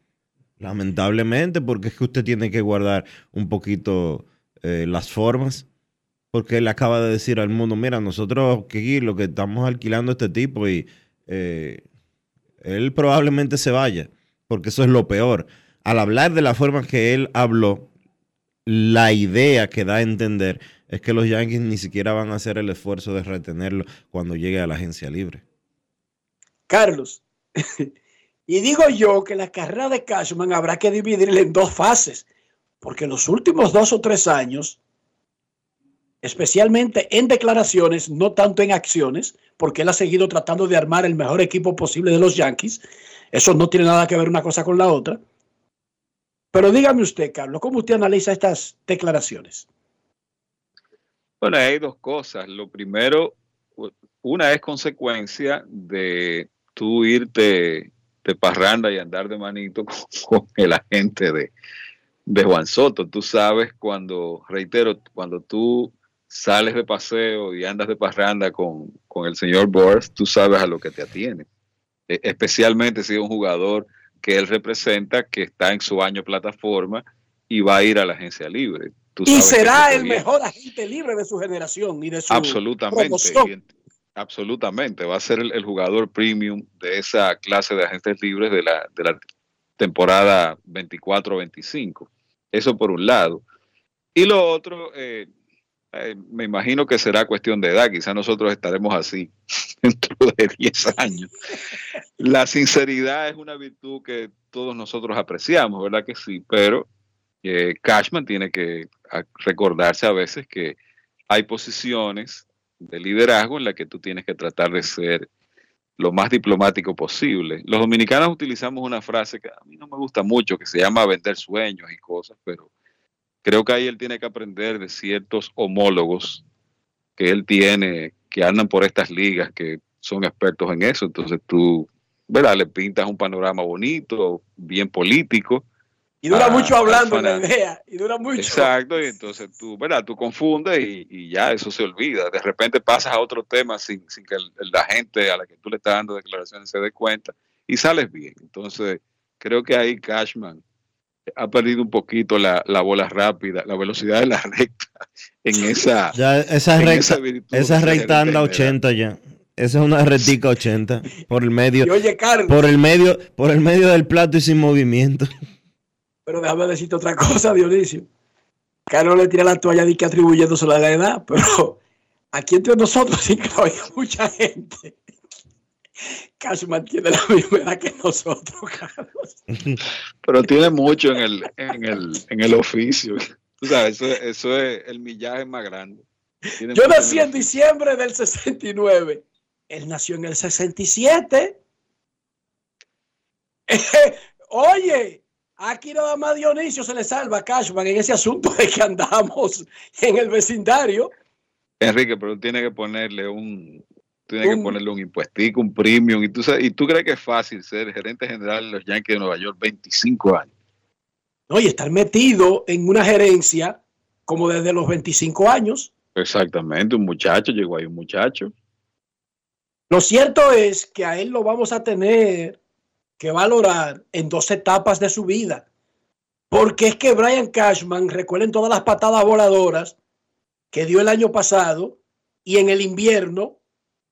Lamentablemente, porque es que usted tiene que guardar un poquito eh, las formas. Porque él acaba de decir al mundo, mira, nosotros aquí lo que estamos alquilando a este tipo y eh, él probablemente se vaya, porque eso es lo peor. Al hablar de la forma que él habló, la idea que da a entender es que los Yankees ni siquiera van a hacer el esfuerzo de retenerlo cuando llegue a la agencia libre. Carlos, <laughs> y digo yo que la carrera de Cashman habrá que dividirla en dos fases, porque los últimos dos o tres años, especialmente en declaraciones, no tanto en acciones, porque él ha seguido tratando de armar el mejor equipo posible de los Yankees, eso no tiene nada que ver una cosa con la otra. Pero dígame usted, Carlos, ¿cómo usted analiza estas declaraciones? Bueno, hay dos cosas. Lo primero, una es consecuencia de tú irte de parranda y andar de manito <laughs> con, con el agente de, de Juan Soto. Tú sabes cuando, reitero, cuando tú sales de paseo y andas de parranda con, con el señor Boris, tú sabes a lo que te atiene. E- especialmente si es un jugador que él representa, que está en su año plataforma y va a ir a la agencia libre. Tú Y será el mejor agente libre de su generación y de su Absolutamente. promoción. Absolutamente. Va a ser el, el jugador premium de esa clase de agentes libres de la, de la temporada 24-25. Eso por un lado. Y lo otro, eh, eh, me imagino que será cuestión de edad. Quizá nosotros estaremos así <laughs> dentro de 10 años. La sinceridad es una virtud que todos nosotros apreciamos, ¿verdad que sí? Pero eh, Cashman tiene que recordarse a veces que hay posiciones de liderazgo en las que tú tienes que tratar de ser lo más diplomático posible. Los dominicanos utilizamos una frase que a mí no me gusta mucho, que se llama vender sueños y cosas, pero creo que ahí él tiene que aprender de ciertos homólogos que él tiene, que andan por estas ligas, que son expertos en eso. Entonces tú, ¿verdad? Le pintas un panorama bonito, bien político. Y dura a- mucho hablando en la idea. Y dura mucho. Exacto, y entonces tú, ¿verdad? Tú confundes y, y ya eso se olvida. De repente pasas a otro tema sin, sin que el- la gente a la que tú le estás dando declaraciones se dé cuenta y sales bien. Entonces, creo que ahí Cashman ha perdido un poquito la, la bola rápida, la velocidad de la <laughs> recta en esa, Ya esa en recta, esa virtud esa recta anda gerente 80 ya. Esa es una rectica 80 por el medio. Y oye, Carlos. Por el medio, por el medio del plato y sin movimiento. Pero déjame decirte otra cosa, Dionisio. Carlos le tira la toalla de que atribuyéndosela a la edad, pero aquí entre nosotros, sin que oiga mucha gente, Cashman tiene la misma edad que nosotros, Carlos. pero tiene mucho en el, en el, en el oficio. Tú sabes, eso, eso es el millaje más grande. Tiene Yo nací en diciembre del 69. Él nació en el 67. <laughs> Oye, aquí nada más Dionisio se le salva a Cashman en ese asunto de que andamos en el vecindario. Enrique, pero tiene que ponerle un, tiene que ponerle un impuestico, un premium. Y tú, sabes- y tú crees que es fácil ser gerente general de los Yankees de Nueva York 25 años. ¿no? Y estar metido en una gerencia como desde los 25 años. Exactamente, un muchacho, llegó ahí un muchacho. Lo cierto es que a él lo vamos a tener que valorar en dos etapas de su vida. Porque es que Brian Cashman, recuerden todas las patadas voladoras que dio el año pasado y en el invierno,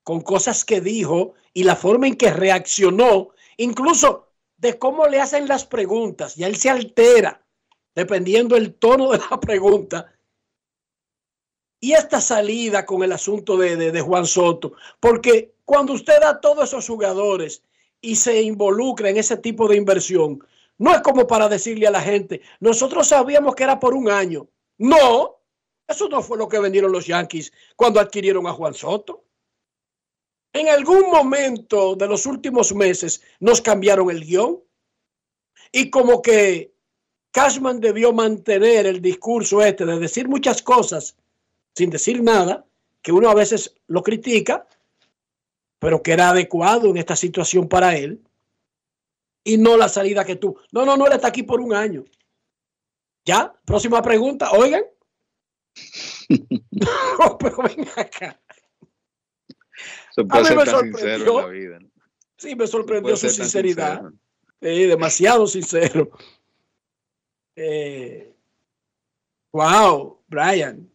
con cosas que dijo y la forma en que reaccionó, incluso de cómo le hacen las preguntas, ya él se altera dependiendo el tono de la pregunta. Y esta salida con el asunto de, de- de Juan Soto, porque cuando usted da a todos esos jugadores y se involucra en ese tipo de inversión, no es como para decirle a la gente, nosotros sabíamos que era por un año. No, eso no fue lo que vendieron los Yankees cuando adquirieron a Juan Soto. En algún momento de los últimos meses nos cambiaron el guion y como que Cashman debió mantener el discurso este de decir muchas cosas sin decir nada, que uno a veces lo critica, pero que era adecuado en esta situación para él, y no la salida que tú. No, no, no, él está aquí por un año. Ya, próxima pregunta, oigan. <laughs> No, pero ven acá. Se A mí me sorprendió. en la vida. ¿no? Sí, me sorprendió su sinceridad. sincero. Sí, demasiado sincero. Eh, wow, Brian.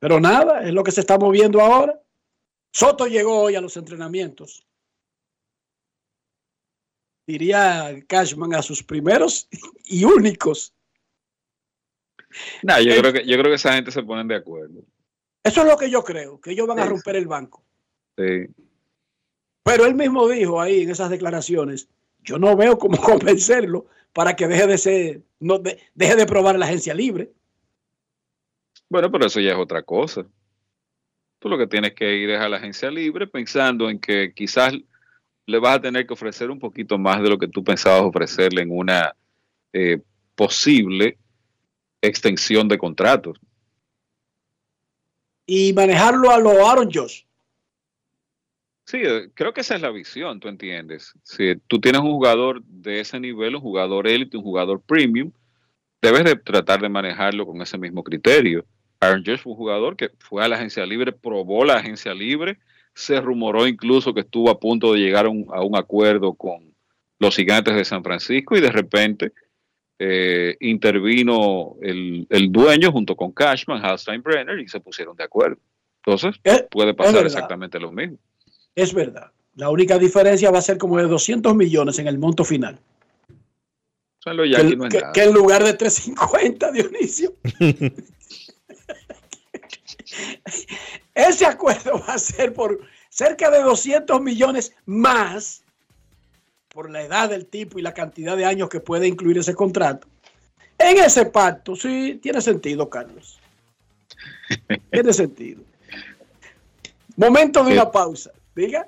Pero nada, es lo que se está moviendo ahora. Soto llegó hoy a los entrenamientos. Diría Cashman a sus primeros y únicos. Nah, yo, Eh, creo que, yo creo que esa gente se ponen de acuerdo. Eso es lo que yo creo, que ellos van a romper el banco. Sí. Pero él mismo dijo ahí en esas declaraciones, yo no veo cómo <laughs> convencerlo para que deje de ser, no, de- deje de probar la agencia libre. Bueno, pero eso ya es otra cosa. Tú lo que tienes que ir es a la agencia libre pensando en que quizás le vas a tener que ofrecer un poquito más de lo que tú pensabas ofrecerle en una eh, posible extensión de contratos. y manejarlo a lo Aaron Josh. Sí, eh, creo que esa es la visión, tú entiendes. Si tú tienes un jugador de ese nivel, un jugador élite, un jugador premium, debes de tratar de manejarlo con ese mismo criterio. Aaron Josh fue un jugador que fue a la agencia libre, probó la agencia libre, se rumoró incluso que estuvo a punto de llegar a un, a un acuerdo con los gigantes de San Francisco y de repente eh, intervino el, el dueño junto con Cashman, Hal Steinbrenner y se pusieron de acuerdo. Entonces, puede pasar exactamente lo mismo. Es verdad. La única diferencia va a ser como de 200 millones en el monto final. Que, no que en lugar de 350, Dionisio. <laughs> <laughs> Ese acuerdo va a ser por cerca de 200 millones más por la edad del tipo y la cantidad de años que puede incluir ese contrato. En ese pacto, sí, tiene sentido, Carlos. Tiene sentido. Momento de una pausa. Diga.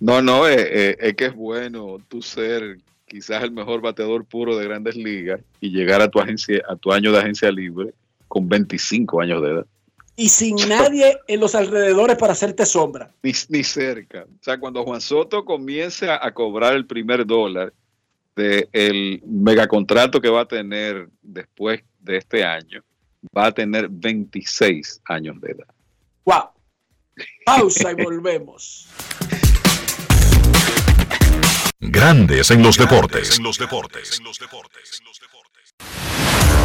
No, no, eh, eh, es que es bueno tú ser quizás el mejor bateador puro de grandes ligas y llegar a tu agencia, a tu año de agencia libre con 25 años de edad. Y sin <laughs> nadie en los alrededores para hacerte sombra. Ni, ni cerca. O sea, cuando Juan Soto comience a, a cobrar el primer dólar del megacontrato que va a tener después de este año, va a tener 26 años de edad. Wow. Pausa y volvemos. Grandes en los deportes. En los deportes.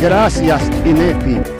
Gracias, INEFI.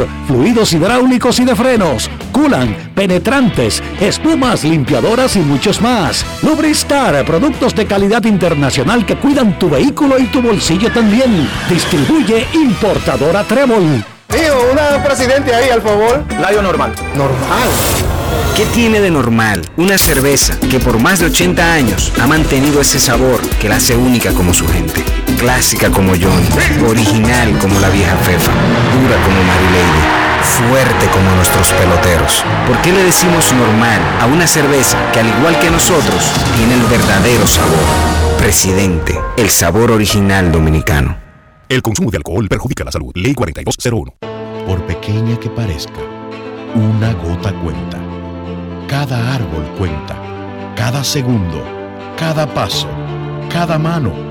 fluidos hidráulicos y de frenos, culan, penetrantes, espumas, limpiadoras y muchos más. Lubristar, productos de calidad internacional que cuidan tu vehículo y tu bolsillo también. Distribuye importadora Trébol. Tío, una presidente ahí, al favor. Layo normal. Normal. ¿Qué tiene de normal una cerveza que por más de 80 años ha mantenido ese sabor que la hace única como su gente? Clásica como John, original como la vieja Fefa, dura como Lady, fuerte como nuestros peloteros. ¿Por qué le decimos normal a una cerveza que al igual que nosotros tiene el verdadero sabor? Presidente, el sabor original dominicano. El consumo de alcohol perjudica la salud. Ley 4201. Por pequeña que parezca, una gota cuenta. Cada árbol cuenta. Cada segundo. Cada paso. Cada mano.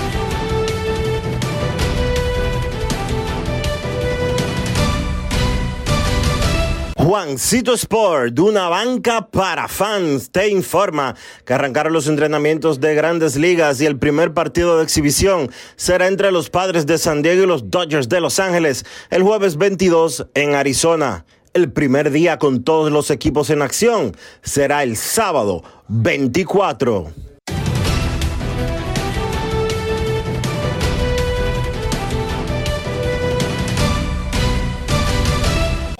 Juancito Sport, una banca para fans, te informa que arrancaron los entrenamientos de grandes ligas y el primer partido de exhibición será entre los padres de San Diego y los Dodgers de Los Ángeles el jueves 22 en Arizona. El primer día con todos los equipos en acción será el sábado 24.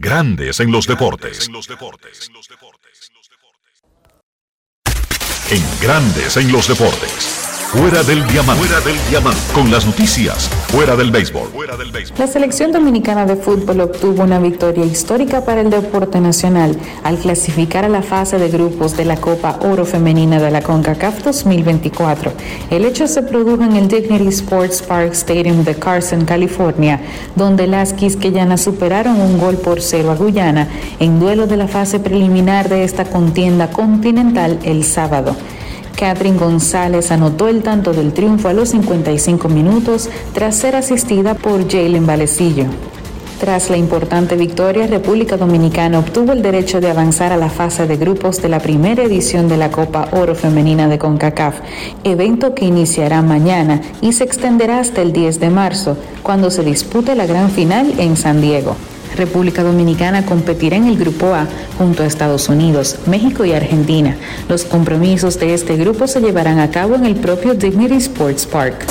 Grandes en los deportes. En Grandes en los deportes. Fuera del diamante. Fuera del. Con las noticias. Fuera del béisbol. La selección dominicana de fútbol obtuvo una victoria histórica para el deporte nacional al clasificar a la fase de grupos de la Copa Oro Femenina de la CONCACAF 2024. El hecho se produjo en el Dignity Sports Park Stadium de Carson, California, donde las quisqueyanas superaron un gol por cero a Guyana en duelo de la fase preliminar de esta contienda continental el sábado. Catherine González anotó el tanto del triunfo a los 55 minutos tras ser asistida por Jalen Valecillo. Tras la importante victoria, República Dominicana obtuvo el derecho de avanzar a la fase de grupos de la primera edición de la Copa Oro Femenina de CONCACAF, evento que iniciará mañana y se extenderá hasta el 10 de marzo, cuando se dispute la gran final en San Diego. República Dominicana competirá en el Grupo A junto a Estados Unidos, México y Argentina. Los compromisos de este grupo se llevarán a cabo en el propio Dignity Sports Park.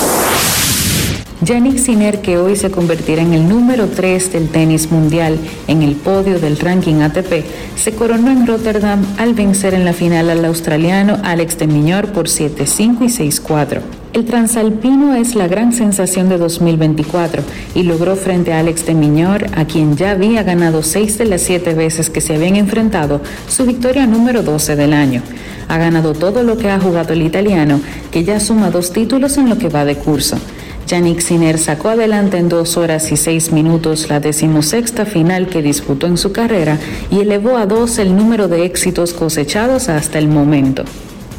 Yannick Sinner, que hoy se convertirá en el número 3 del tenis mundial en el podio del ranking ATP, se coronó en Rotterdam al vencer en la final al australiano Alex de Miñor por 7-5 y 6-4. El transalpino es la gran sensación de 2024 y logró frente a Alex de Miñor, a quien ya había ganado seis de las siete veces que se habían enfrentado, su victoria número 12 del año. Ha ganado todo lo que ha jugado el italiano, que ya suma dos títulos en lo que va de curso. Yannick Sinner sacó adelante en dos horas y seis minutos la decimosexta final que disputó en su carrera y elevó a dos el número de éxitos cosechados hasta el momento.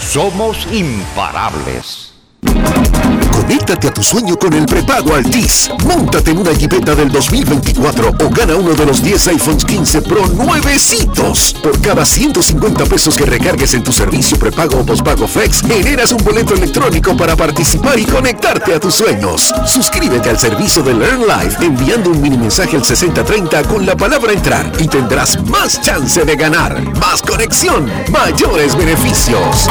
somos imparables. Conéctate a tu sueño con el prepago Altis. Móntate en una Jeepeta del 2024 o gana uno de los 10 iPhones 15 Pro nuevecitos. Por cada 150 pesos que recargues en tu servicio prepago o pospago Flex, generas un boleto electrónico para participar y conectarte a tus sueños. Suscríbete al servicio de Learn Life enviando un mini mensaje al 6030 con la palabra entrar y tendrás más chance de ganar. Más conexión, mayores beneficios.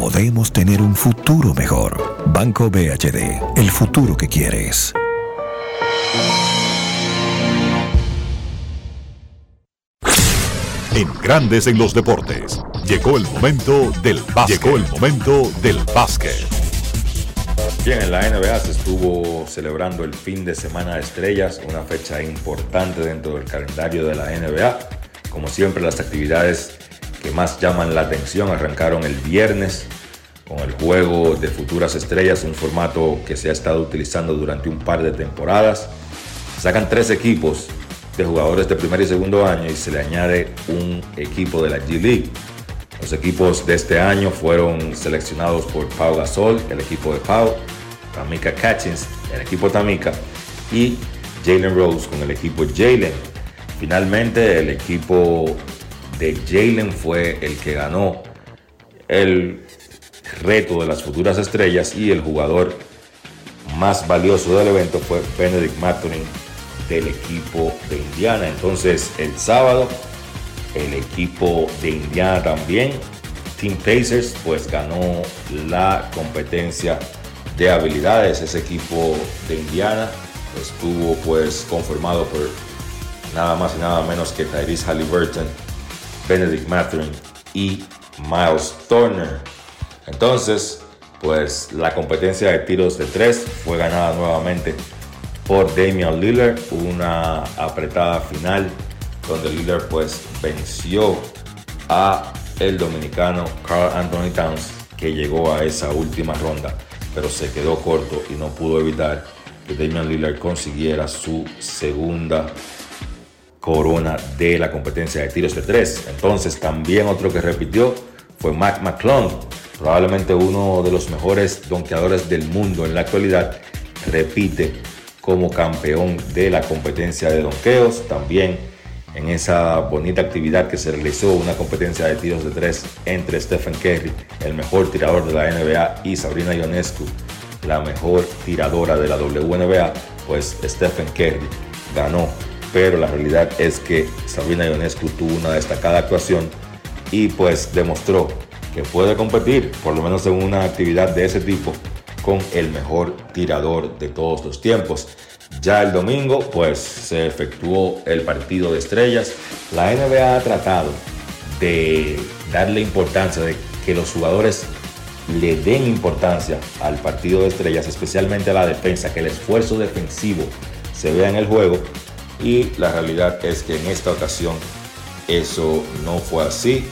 podemos tener un futuro mejor. Banco BHD, el futuro que quieres. En Grandes en los Deportes, llegó el momento del básquet. Llegó el momento del básquet. Bien, en la NBA se estuvo celebrando el fin de semana de estrellas, una fecha importante dentro del calendario de la NBA. Como siempre, las actividades que más llaman la atención arrancaron el viernes con el juego de futuras estrellas, un formato que se ha estado utilizando durante un par de temporadas. Sacan tres equipos de jugadores de primer y segundo año y se le añade un equipo de la G League. Los equipos de este año fueron seleccionados por Pau Gasol, el equipo de Pau, Tamika Catchings, el equipo Tamika, y Jalen Rose con el equipo Jalen. Finalmente, el equipo de Jalen fue el que ganó el reto de las futuras estrellas y el jugador más valioso del evento fue Benedict Mathurin del equipo de Indiana. Entonces el sábado el equipo de Indiana también, Team Pacers, pues ganó la competencia de habilidades. Ese equipo de Indiana estuvo pues conformado por nada más y nada menos que Tyrese Halliburton, Benedict Mathurin y Miles Turner. Entonces, pues la competencia de tiros de tres fue ganada nuevamente por Damian Lillard, una apretada final donde Lillard pues venció a el dominicano Carl Anthony Towns que llegó a esa última ronda, pero se quedó corto y no pudo evitar que Damian Lillard consiguiera su segunda corona de la competencia de tiros de tres. Entonces también otro que repitió fue Mac McClung, probablemente uno de los mejores donkeadores del mundo en la actualidad, repite como campeón de la competencia de donkeos. También en esa bonita actividad que se realizó, una competencia de tiros de tres entre Stephen Curry, el mejor tirador de la NBA, y Sabrina Ionescu, la mejor tiradora de la WNBA, pues Stephen Curry ganó. Pero la realidad es que Sabrina Ionescu tuvo una destacada actuación y pues demostró que puede competir, por lo menos en una actividad de ese tipo, con el mejor tirador de todos los tiempos. Ya el domingo, pues se efectuó el partido de estrellas. La NBA ha tratado de darle importancia, de que los jugadores le den importancia al partido de estrellas, especialmente a la defensa, que el esfuerzo defensivo se vea en el juego. Y la realidad es que en esta ocasión eso no fue así.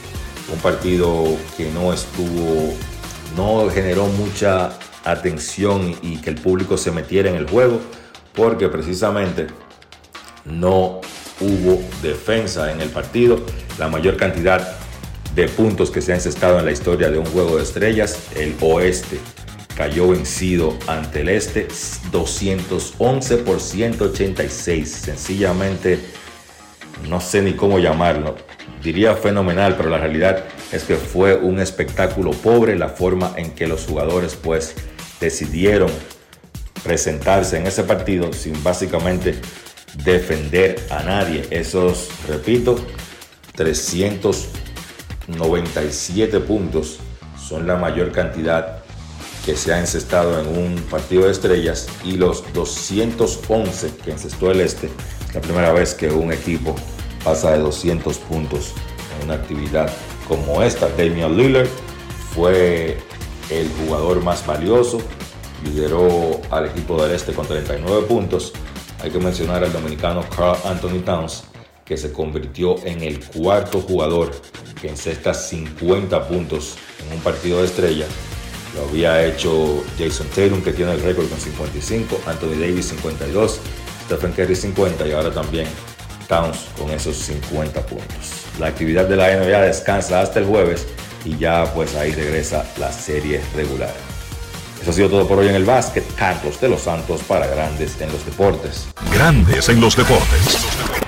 Un partido que no estuvo, no generó mucha atención y que el público se metiera en el juego porque precisamente no hubo defensa en el partido. La mayor cantidad de puntos que se han encestado en la historia de un juego de estrellas, el oeste cayó vencido ante el este 211 por 186. Sencillamente, no sé ni cómo llamarlo. Diría fenomenal, pero la realidad es que fue un espectáculo pobre la forma en que los jugadores pues decidieron presentarse en ese partido sin básicamente defender a nadie. Esos, repito, 397 puntos son la mayor cantidad que se ha encestado en un partido de estrellas y los 211 que encestó el este, la primera vez que un equipo pasa de 200 puntos en una actividad como esta. Damian Lillard fue el jugador más valioso, lideró al equipo del Este con 39 puntos. Hay que mencionar al dominicano Carl Anthony Towns, que se convirtió en el cuarto jugador que encesta 50 puntos en un partido de estrella. Lo había hecho Jason Tatum, que tiene el récord con 55, Anthony Davis 52, Stephen Curry 50 y ahora también Towns con esos 50 puntos. La actividad de la NBA descansa hasta el jueves y ya pues ahí regresa la serie regular. Eso ha sido todo por hoy en el básquet. Carlos de los Santos para Grandes en los Deportes. Grandes en los Deportes.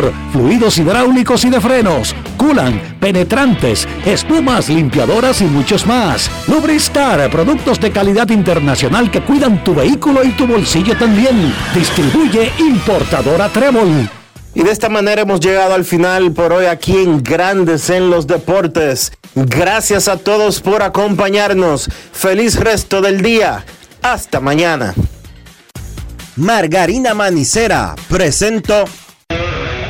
fluidos hidráulicos y de frenos, culan, penetrantes, espumas, limpiadoras y muchos más. Lubristar, productos de calidad internacional que cuidan tu vehículo y tu bolsillo también. Distribuye importadora Trébol. Y de esta manera hemos llegado al final por hoy aquí en Grandes en los Deportes. Gracias a todos por acompañarnos. Feliz resto del día. Hasta mañana. Margarina Manicera presento.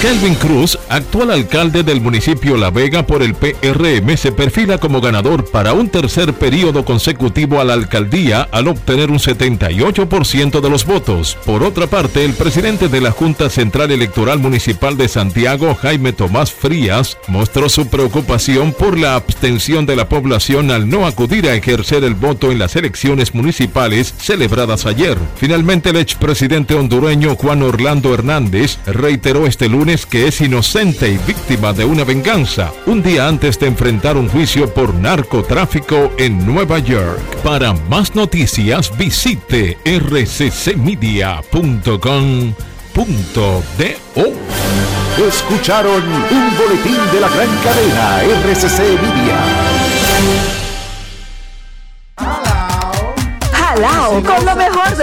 Kelvin Cruz, actual alcalde del municipio La Vega por el PRM, se perfila como ganador para un tercer periodo consecutivo a la alcaldía al obtener un 78% de los votos. Por otra parte, el presidente de la Junta Central Electoral Municipal de Santiago, Jaime Tomás Frías, mostró su preocupación por la abstención de la población al no acudir a ejercer el voto en las elecciones municipales celebradas ayer. Finalmente, el expresidente hondureño Juan Orlando Hernández reiteró este lunes que es inocente y víctima de una venganza, un día antes de enfrentar un juicio por narcotráfico en Nueva York. Para más noticias visite rccmedia.com.do. Escucharon un boletín de la gran cadena RCC Media. Jalao con lo mejor de